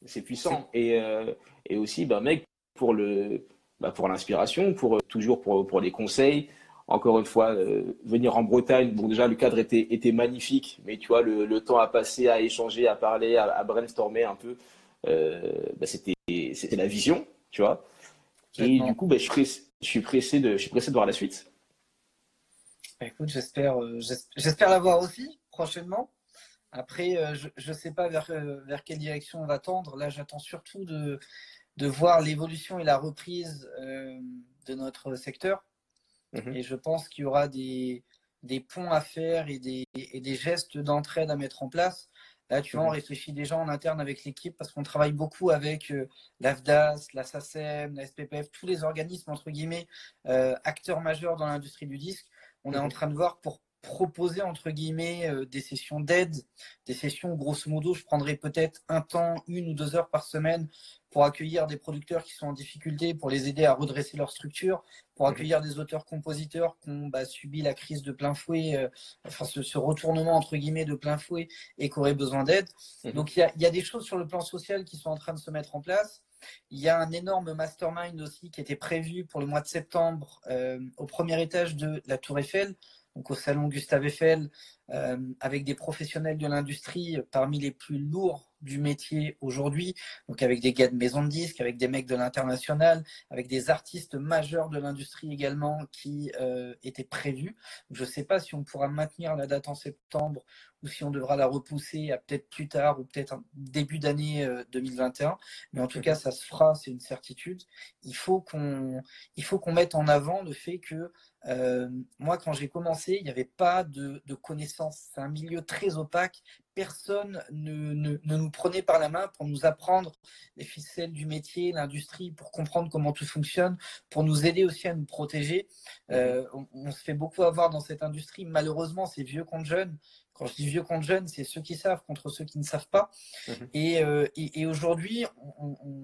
C'est puissant. Et, euh, et aussi, bah, mec, pour le, bah, pour l'inspiration, pour toujours pour, pour les conseils. Encore une fois, euh, venir en Bretagne, bon déjà le cadre était, était magnifique, mais tu vois le, le temps à passer, à échanger, à parler, à, brainstormer un peu, euh, bah, c'était c'était la vision, tu vois. Et du coup, bah, je, suis pressé, je suis pressé de je suis pressé de voir la suite. Bah, écoute, j'espère j'espère l'avoir aussi prochainement. Après, euh, je ne sais pas vers, euh, vers quelle direction on va tendre. Là, j'attends surtout de, de voir l'évolution et la reprise euh, de notre secteur. Mhm. Et je pense qu'il y aura des, des ponts à faire et des, et des gestes d'entraide à mettre en place. Là, tu vois, on mhm. réfléchit déjà en interne avec l'équipe parce qu'on travaille beaucoup avec l'AFDAS, la SACEM, la SPPF, tous les organismes, entre guillemets, acteurs majeurs dans l'industrie du disque. On est en mhm. train de voir pour proposer entre guillemets euh, des sessions d'aide, des sessions grosso modo, je prendrai peut-être un temps, une ou deux heures par semaine pour accueillir des producteurs qui sont en difficulté, pour les aider à redresser leur structure, pour mhm. accueillir des auteurs-compositeurs qui ont bah, subi la crise de plein fouet, euh, enfin ce, retournement entre guillemets de plein fouet et qui auraient besoin d'aide. Mhm. Donc il y a, y a, des choses sur le plan social qui sont en train de se mettre en place. Il y a un énorme mastermind aussi qui était prévu pour le mois de septembre euh, au premier étage de la Tour Eiffel donc au salon Gustave Eiffel, euh, avec des professionnels de l'industrie parmi les plus lourds du métier aujourd'hui, donc avec des gars de maison de disques, avec des mecs de l'international, avec des artistes majeurs de l'industrie également qui euh, étaient prévus. Je ne sais pas si on pourra maintenir la date en septembre ou si on devra la repousser à peut-être plus tard ou peut-être début d'année 2021. Euh, Mais en tout cas, ça se fera, c'est une certitude. Il faut qu'on, il faut qu'on mette en avant le fait que euh, moi, quand j'ai commencé, il n'y avait pas de, connaissances. C'est un milieu très opaque. Personne ne, nous prenait par la main pour nous apprendre les ficelles du métier, l'industrie, pour comprendre comment tout fonctionne, pour nous aider aussi à nous protéger. Euh, on, se fait beaucoup avoir dans cette industrie. Malheureusement, c'est vieux contre jeunes. Quand je dis vieux contre jeunes, c'est ceux qui savent contre ceux qui ne savent pas. Mhm. Euh, et, aujourd'hui,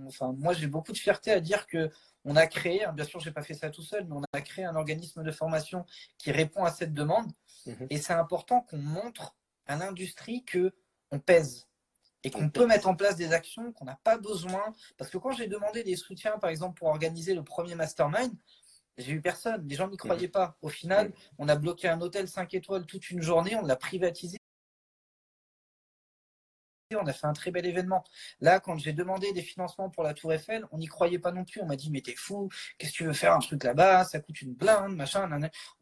enfin, moi, j'ai beaucoup de fierté à dire que on a créé, hein, bien sûr, je n'ai pas fait ça tout seul, mais on a créé un organisme de formation qui répond à cette demande. Mhm. Et c'est important qu'on montre à l'industrie que on pèse et qu'on peut mettre en place des actions qu'on n'a pas besoin. Parce que quand j'ai demandé des soutiens, par exemple, pour organiser le premier mastermind, j'ai eu personne. Les gens n'y croyaient mhm. pas. Au final, on a bloqué un hôtel 5 étoiles toute une journée, on l'a privatisé on a fait un très bel événement. Là, quand j'ai demandé des financements pour la Tour Eiffel, on n'y croyait pas non plus. On m'a dit, mais t'es fou, qu'est-ce que tu veux faire un truc là-bas? Ça coûte une blinde, machin.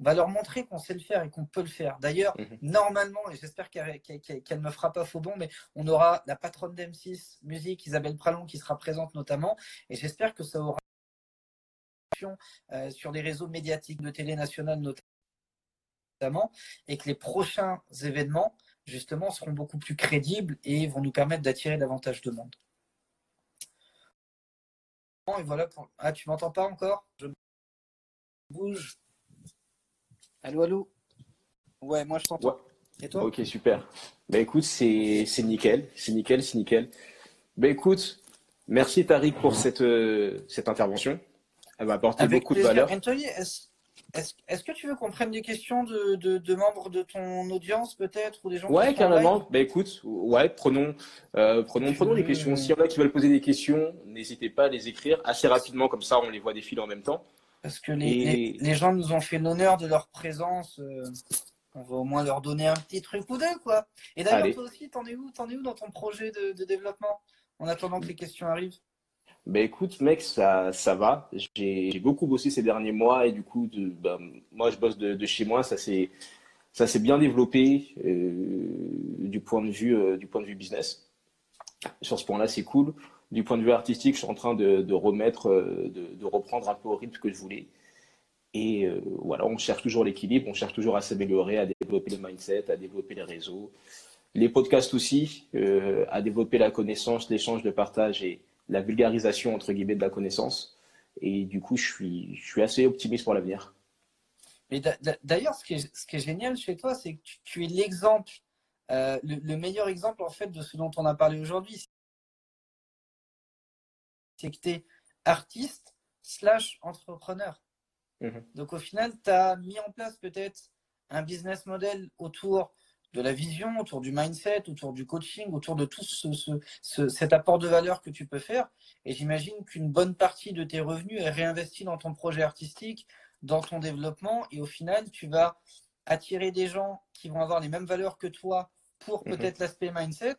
On va leur montrer qu'on sait le faire et qu'on peut le faire. D'ailleurs, mhm. normalement, et j'espère qu'elle ne me fera pas faux bon, mais on aura la patronne d'M6 Musique, Isabelle Pralon, qui sera présente notamment. Et j'espère que ça aura euh, sur les réseaux médiatiques de télé nationale notamment, et que les prochains événements justement, seront beaucoup plus crédibles et vont nous permettre d'attirer davantage de monde. Et voilà Ah, tu m'entends pas encore? Je bouge. Allô, allô? Ouais, moi je t'entends. Et toi? Ok, super. Bah écoute, c'est nickel, c'est nickel, c'est nickel. Bah écoute, merci Tariq pour cette, euh, cette intervention. Elle m'a apporté beaucoup de valeur. Est-ce que tu veux qu'on prenne des questions de, membres de ton audience peut-être ou des gens Ouais, carrément. Bah écoute, ouais, prenons, euh, prenons, prenons les questions. S'il y en a qui veulent poser des questions, n'hésitez pas à les écrire assez rapidement, comme ça on les voit défiler en même temps. Parce que les, les, gens nous ont fait l'honneur de leur présence. Euh, on va au moins leur donner un petit truc ou deux, quoi. Et d'ailleurs, toi aussi, t'en es où T'en es où dans ton projet de développement en attendant que les questions arrivent? Ben écoute, mec, ça, ça va. J'ai beaucoup bossé ces derniers mois et du coup, ben, moi, je bosse de, chez moi. Ça s'est bien développé euh, du point de vue euh, du point de vue business. Sur ce point-là, c'est cool. Du point de vue artistique, je suis en train de, remettre, euh, de, reprendre un peu au rythme que je voulais. Et voilà, on cherche toujours l'équilibre, on cherche toujours à s'améliorer, à développer le mindset, à développer les réseaux, les podcasts aussi, à développer la connaissance, l'échange, le partage et la vulgarisation entre guillemets de la connaissance. Et du coup, je suis, je suis assez optimiste pour l'avenir. Mais d'ailleurs, ce, qui est, ce qui est génial chez toi, c'est que tu, es l'exemple, euh, le, meilleur exemple en fait de ce dont on a parlé aujourd'hui. C'est que tu es artiste slash entrepreneur. Mhm. Donc au final, tu as mis en place peut-être un business model autour de la vision, autour du mindset, autour du coaching, autour de tout ce, cet apport de valeur que tu peux faire. Et j'imagine qu'une bonne partie de tes revenus est réinvestie dans ton projet artistique, dans ton développement. Et au final, tu vas attirer des gens qui vont avoir les mêmes valeurs que toi pour mhm. peut-être l'aspect mindset,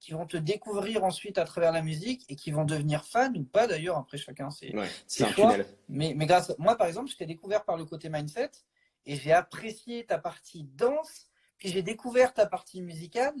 qui vont te découvrir ensuite à travers la musique et qui vont devenir fans ou pas d'ailleurs. Après, chacun, c'est ouais, Mais, mais grâce moi, par exemple, je t'ai découvert par le côté mindset et j'ai apprécié ta partie danse j'ai découvert ta partie musicale.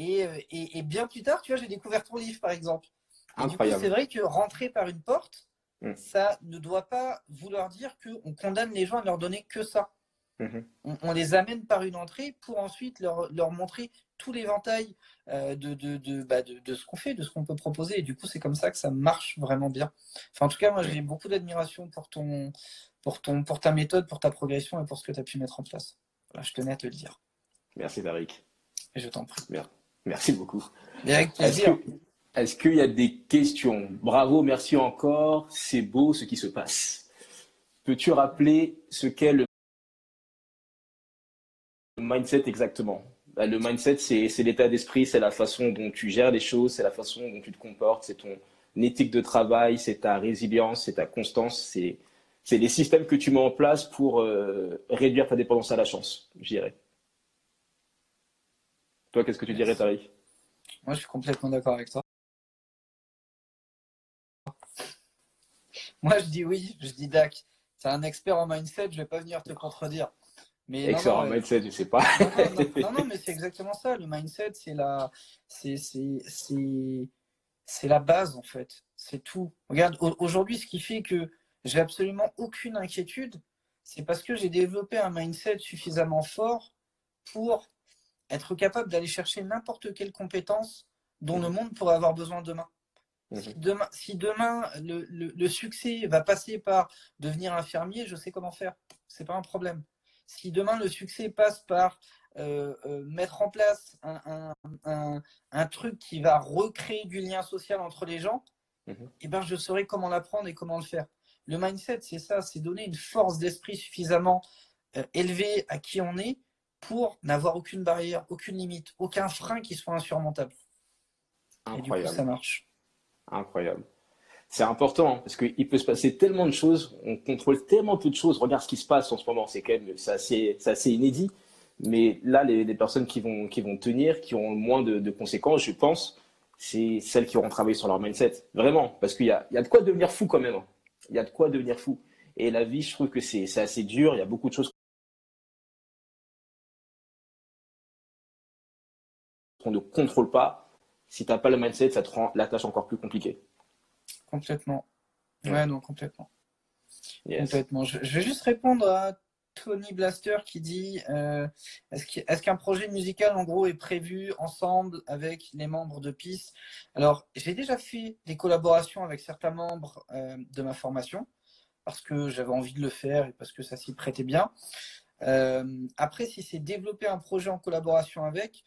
Euh, et, et, bien plus tard, tu vois, j'ai découvert ton livre, par exemple. c'est vrai que rentrer par une porte, mm. ça ne doit pas vouloir dire qu'on condamne les gens à leur donner que ça. Mm-hmm. On, les amène par une entrée pour ensuite leur, leur montrer tout l'éventail euh, de, de, de, bah, de, de ce qu'on fait, de ce qu'on peut proposer. Et du coup, c'est comme ça que ça marche vraiment bien. Enfin, en tout cas, moi, j'ai beaucoup d'admiration pour, ton, pour, ton, pour ta méthode, pour ta progression et pour ce que tu as pu mettre en place je tenais à te le dire. Merci, Tariq. je t'en prie. Merci beaucoup. avec plaisir. Est-ce qu'il y a des questions? Bravo, merci encore. C'est beau ce qui se passe. Peux-tu rappeler ce qu'est le mindset exactement? Bah, Le mindset, c'est l'état d'esprit, c'est la façon dont tu gères les choses, c'est la façon dont tu te comportes, c'est ton éthique de travail, c'est ta résilience, c'est ta constance, c'est c'est les systèmes que tu mets en place pour euh, réduire ta dépendance à la chance, je dirais. Toi, qu'est-ce que tu dirais, Tariq? Moi, je suis complètement d'accord avec toi. Moi, je dis oui, je dis Dak. C'est un expert en mindset, je vais pas venir te contredire. Mais expert en mindset, je sais pas. (laughs) non, non, mais c'est exactement ça. Le mindset, c'est la, c'est, c'est la base en fait. C'est tout. Regarde, aujourd'hui, ce qui fait que j'ai absolument aucune inquiétude. C'est parce que j'ai développé un mindset suffisamment fort pour être capable d'aller chercher n'importe quelle compétence dont le monde pourrait avoir besoin demain. Mhm. Si demain, le, succès va passer par devenir infirmier, je sais comment faire. C'est pas un problème. Si demain le succès passe par euh, euh, mettre en place un, truc qui va recréer du lien social entre les gens, mhm. eh ben, je saurai comment l'apprendre et comment le faire. Le mindset, c'est ça, c'est donner une force d'esprit suffisamment euh, élevée à qui on est pour n'avoir aucune barrière, aucune limite, aucun frein qui soit insurmontable. Incroyable. Et du coup, ça marche. Incroyable. C'est important hein, parce qu'il peut se passer tellement de choses, on contrôle tellement peu de choses. Regarde ce qui se passe en ce moment, c'est quand même assez, assez inédit. Mais là, les, personnes qui vont, qui vont tenir, qui ont moins de, conséquences, je pense, c'est celles qui auront travaillé sur leur mindset. Vraiment. Parce qu'il y a, y a de quoi devenir fou quand même. Hein. Il y a de quoi devenir fou. Et la vie, je trouve que c'est assez dur. Il y a beaucoup de choses qu'on ne contrôle pas. Si tu n'as pas le mindset, ça te rend la tâche encore plus compliquée. Complètement. Ouais, non, complètement. Complètement. Je, vais juste répondre à Tony Blaster qui dit euh, est-ce qu'un projet musical en gros est prévu ensemble avec les membres de PIS Alors j'ai déjà fait des collaborations avec certains membres euh, de ma formation parce que j'avais envie de le faire et parce que ça s'y prêtait bien. Euh, après, si c'est développer un projet en collaboration avec,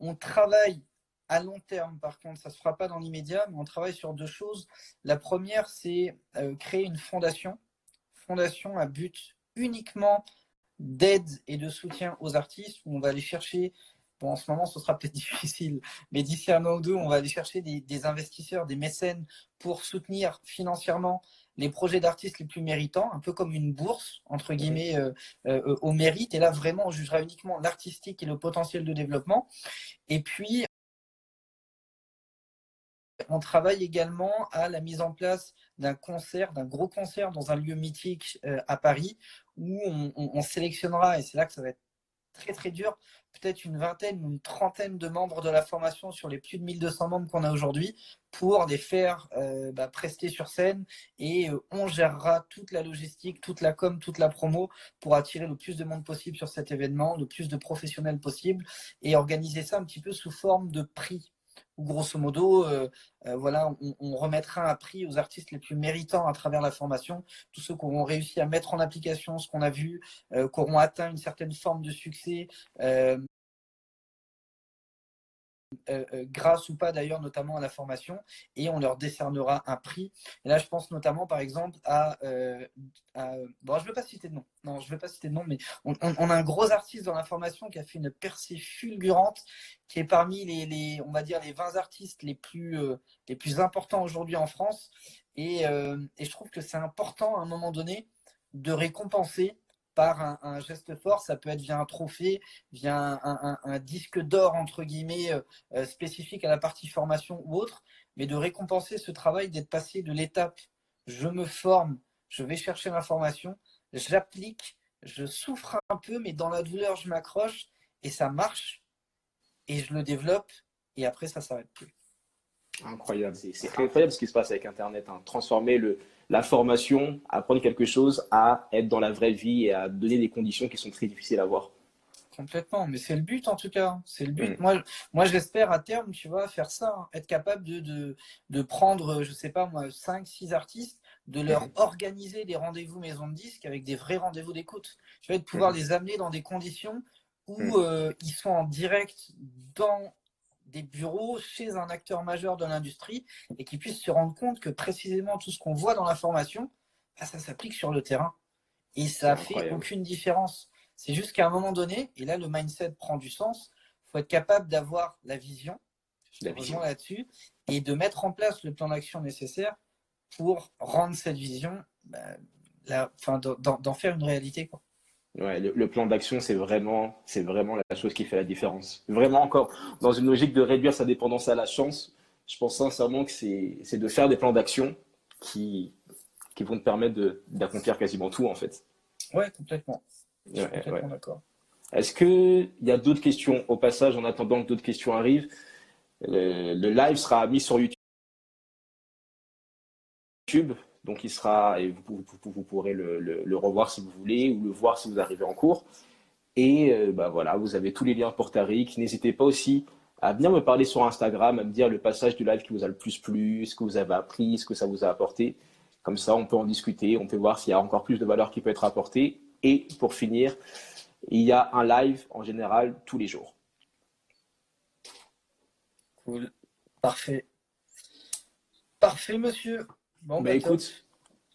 on travaille à long terme, par contre, ça ne se fera pas dans l'immédiat, mais on travaille sur deux choses. La première, c'est euh, créer une fondation, fondation à but uniquement d'aide et de soutien aux artistes, où on va aller chercher, en ce moment, ce sera peut-être (laughs) difficile, mais d'ici un an ou deux, on va aller chercher des, investisseurs, des mécènes pour soutenir financièrement les projets d'artistes les plus méritants, un peu comme une bourse, entre guillemets, euh, euh, au mérite. Et là, vraiment, on jugera uniquement l'artistique et le potentiel de développement. Et puis, on travaille également à la mise en place d'un concert, d'un gros concert dans un lieu mythique euh, à Paris, où on, sélectionnera, et c'est là que ça va être très très dur, peut-être une vingtaine ou une trentaine de membres de la formation sur les plus de 1200 membres qu'on a aujourd'hui pour les faire euh, bah, prester sur scène. Et euh, on gérera toute la logistique, toute la com, toute la promo pour attirer le plus de monde possible sur cet événement, le plus de professionnels possible et organiser ça un petit peu sous forme de prix grosso modo, euh, euh, voilà, on, remettra un prix aux artistes les plus méritants à travers la formation, tous ceux qui auront réussi à mettre en application ce qu'on a vu, euh, qui auront atteint une certaine forme de succès, grâce ou pas d'ailleurs notamment à la formation, et on leur décernera un prix. Et là, je pense notamment par exemple à, euh, bon, je ne veux pas citer de nom, non, je veux pas citer de nom, mais on, a un gros artiste dans la formation qui a fait une percée fulgurante, qui est parmi les, les on va dire les 20 artistes les plus les plus importants aujourd'hui en France, et, et je trouve que c'est important à un moment donné de récompenser par un, geste fort. Ça peut être via un trophée, via un, disque d'or, entre guillemets, euh, euh, spécifique à la partie formation ou autre, mais de récompenser ce travail, d'être passé de l'étape je me forme, je vais chercher l'information, j'applique, je souffre un peu, mais dans la douleur, je m'accroche et ça marche et je le développe et après, ça s'arrête plus. Incroyable, c'est incroyable ce qui se passe avec Internet. Hein. Transformer le, la formation, apprendre quelque chose, à être dans la vraie vie et à donner des conditions qui sont très difficiles à voir. Complètement, mais c'est le but en tout cas. C'est le but. Mm. Moi, moi j'espère à terme, tu vois, faire ça, hein. être capable de, de, de, prendre, je sais pas moi, 5, 6 artistes, de leur mm. organiser des rendez-vous maison de disques avec des vrais rendez-vous d'écoute. Tu vois, de pouvoir mm. les amener dans des conditions où euh, ils sont en direct dans des bureaux chez un acteur majeur de l'industrie et qui puissent se rendre compte que précisément tout ce qu'on voit dans la formation, bah, ça s'applique sur le terrain. Et ça fait aucune différence. C'est juste qu'à un moment donné, et là le mindset prend du sens, il faut être capable d'avoir la vision, la vision là-dessus, et de mettre en place le plan d'action nécessaire pour rendre cette vision, bah, d'en faire une réalité. Quoi. Ouais, le, plan d'action, c'est vraiment, c'est vraiment la chose qui fait la différence. Vraiment encore, dans une logique de réduire sa dépendance à la chance, je pense sincèrement que c'est de faire des plans d'action qui, qui vont te permettre d'accomplir quasiment tout, en fait. Ouais, complètement. complètement d'accord. Est-ce qu'il y a d'autres questions au passage, en attendant que d'autres questions arrivent? Le, le live sera mis sur YouTube. Donc il sera, et vous, pourrez le, revoir si vous voulez, ou le voir si vous arrivez en cours. Et euh, bah voilà, vous avez tous les liens pour Tariq. N'hésitez pas aussi à venir me parler sur Instagram, à me dire le passage du live qui vous a le plus plu, ce que vous avez appris, ce que ça vous a apporté. Comme ça, on peut en discuter, on peut voir s'il y a encore plus de valeur qui peut être apportée. Et pour finir, il y a un live en général tous les jours. Cool. Parfait. Parfait, monsieur. Bon, bah, écoute,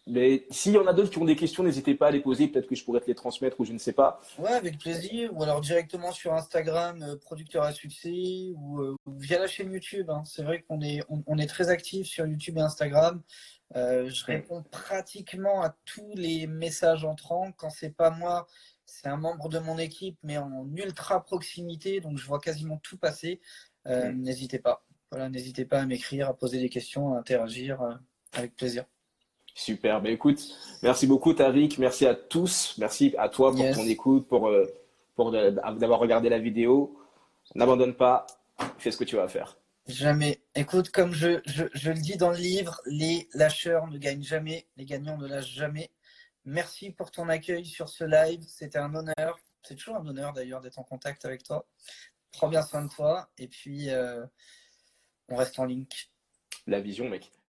mais s'il y en a d'autres qui ont des questions, n'hésitez pas à les poser. Peut-être que je pourrais te les transmettre ou je ne sais pas. Ouais, avec plaisir. Ou alors directement sur Instagram, euh, producteur à succès, ou, euh, via la chaîne YouTube. Hein. C'est vrai qu'on est, on, est très actif sur YouTube et Instagram. Euh, je réponds pratiquement à tous les messages entrants. Quand c'est pas moi, c'est un membre de mon équipe, mais en ultra proximité, donc je vois quasiment tout passer. Euh, n'hésitez pas. Voilà, n'hésitez pas à m'écrire, à poser des questions, à interagir euh, avec plaisir. Super. Ben écoute, merci beaucoup Tariq, merci à tous, merci à toi pour ton écoute, pour, euh, pour d'avoir regardé la vidéo. N'abandonne pas, fais ce que tu vas faire. Jamais. Écoute, comme je, je, je, le dis dans le livre, les lâcheurs ne gagnent jamais, les gagnants ne lâchent jamais. Merci pour ton accueil sur ce live. C'était un honneur. C'est toujours un honneur d'ailleurs d'être en contact avec toi. Prends bien soin de toi et puis euh, on reste en link. La vision, mec.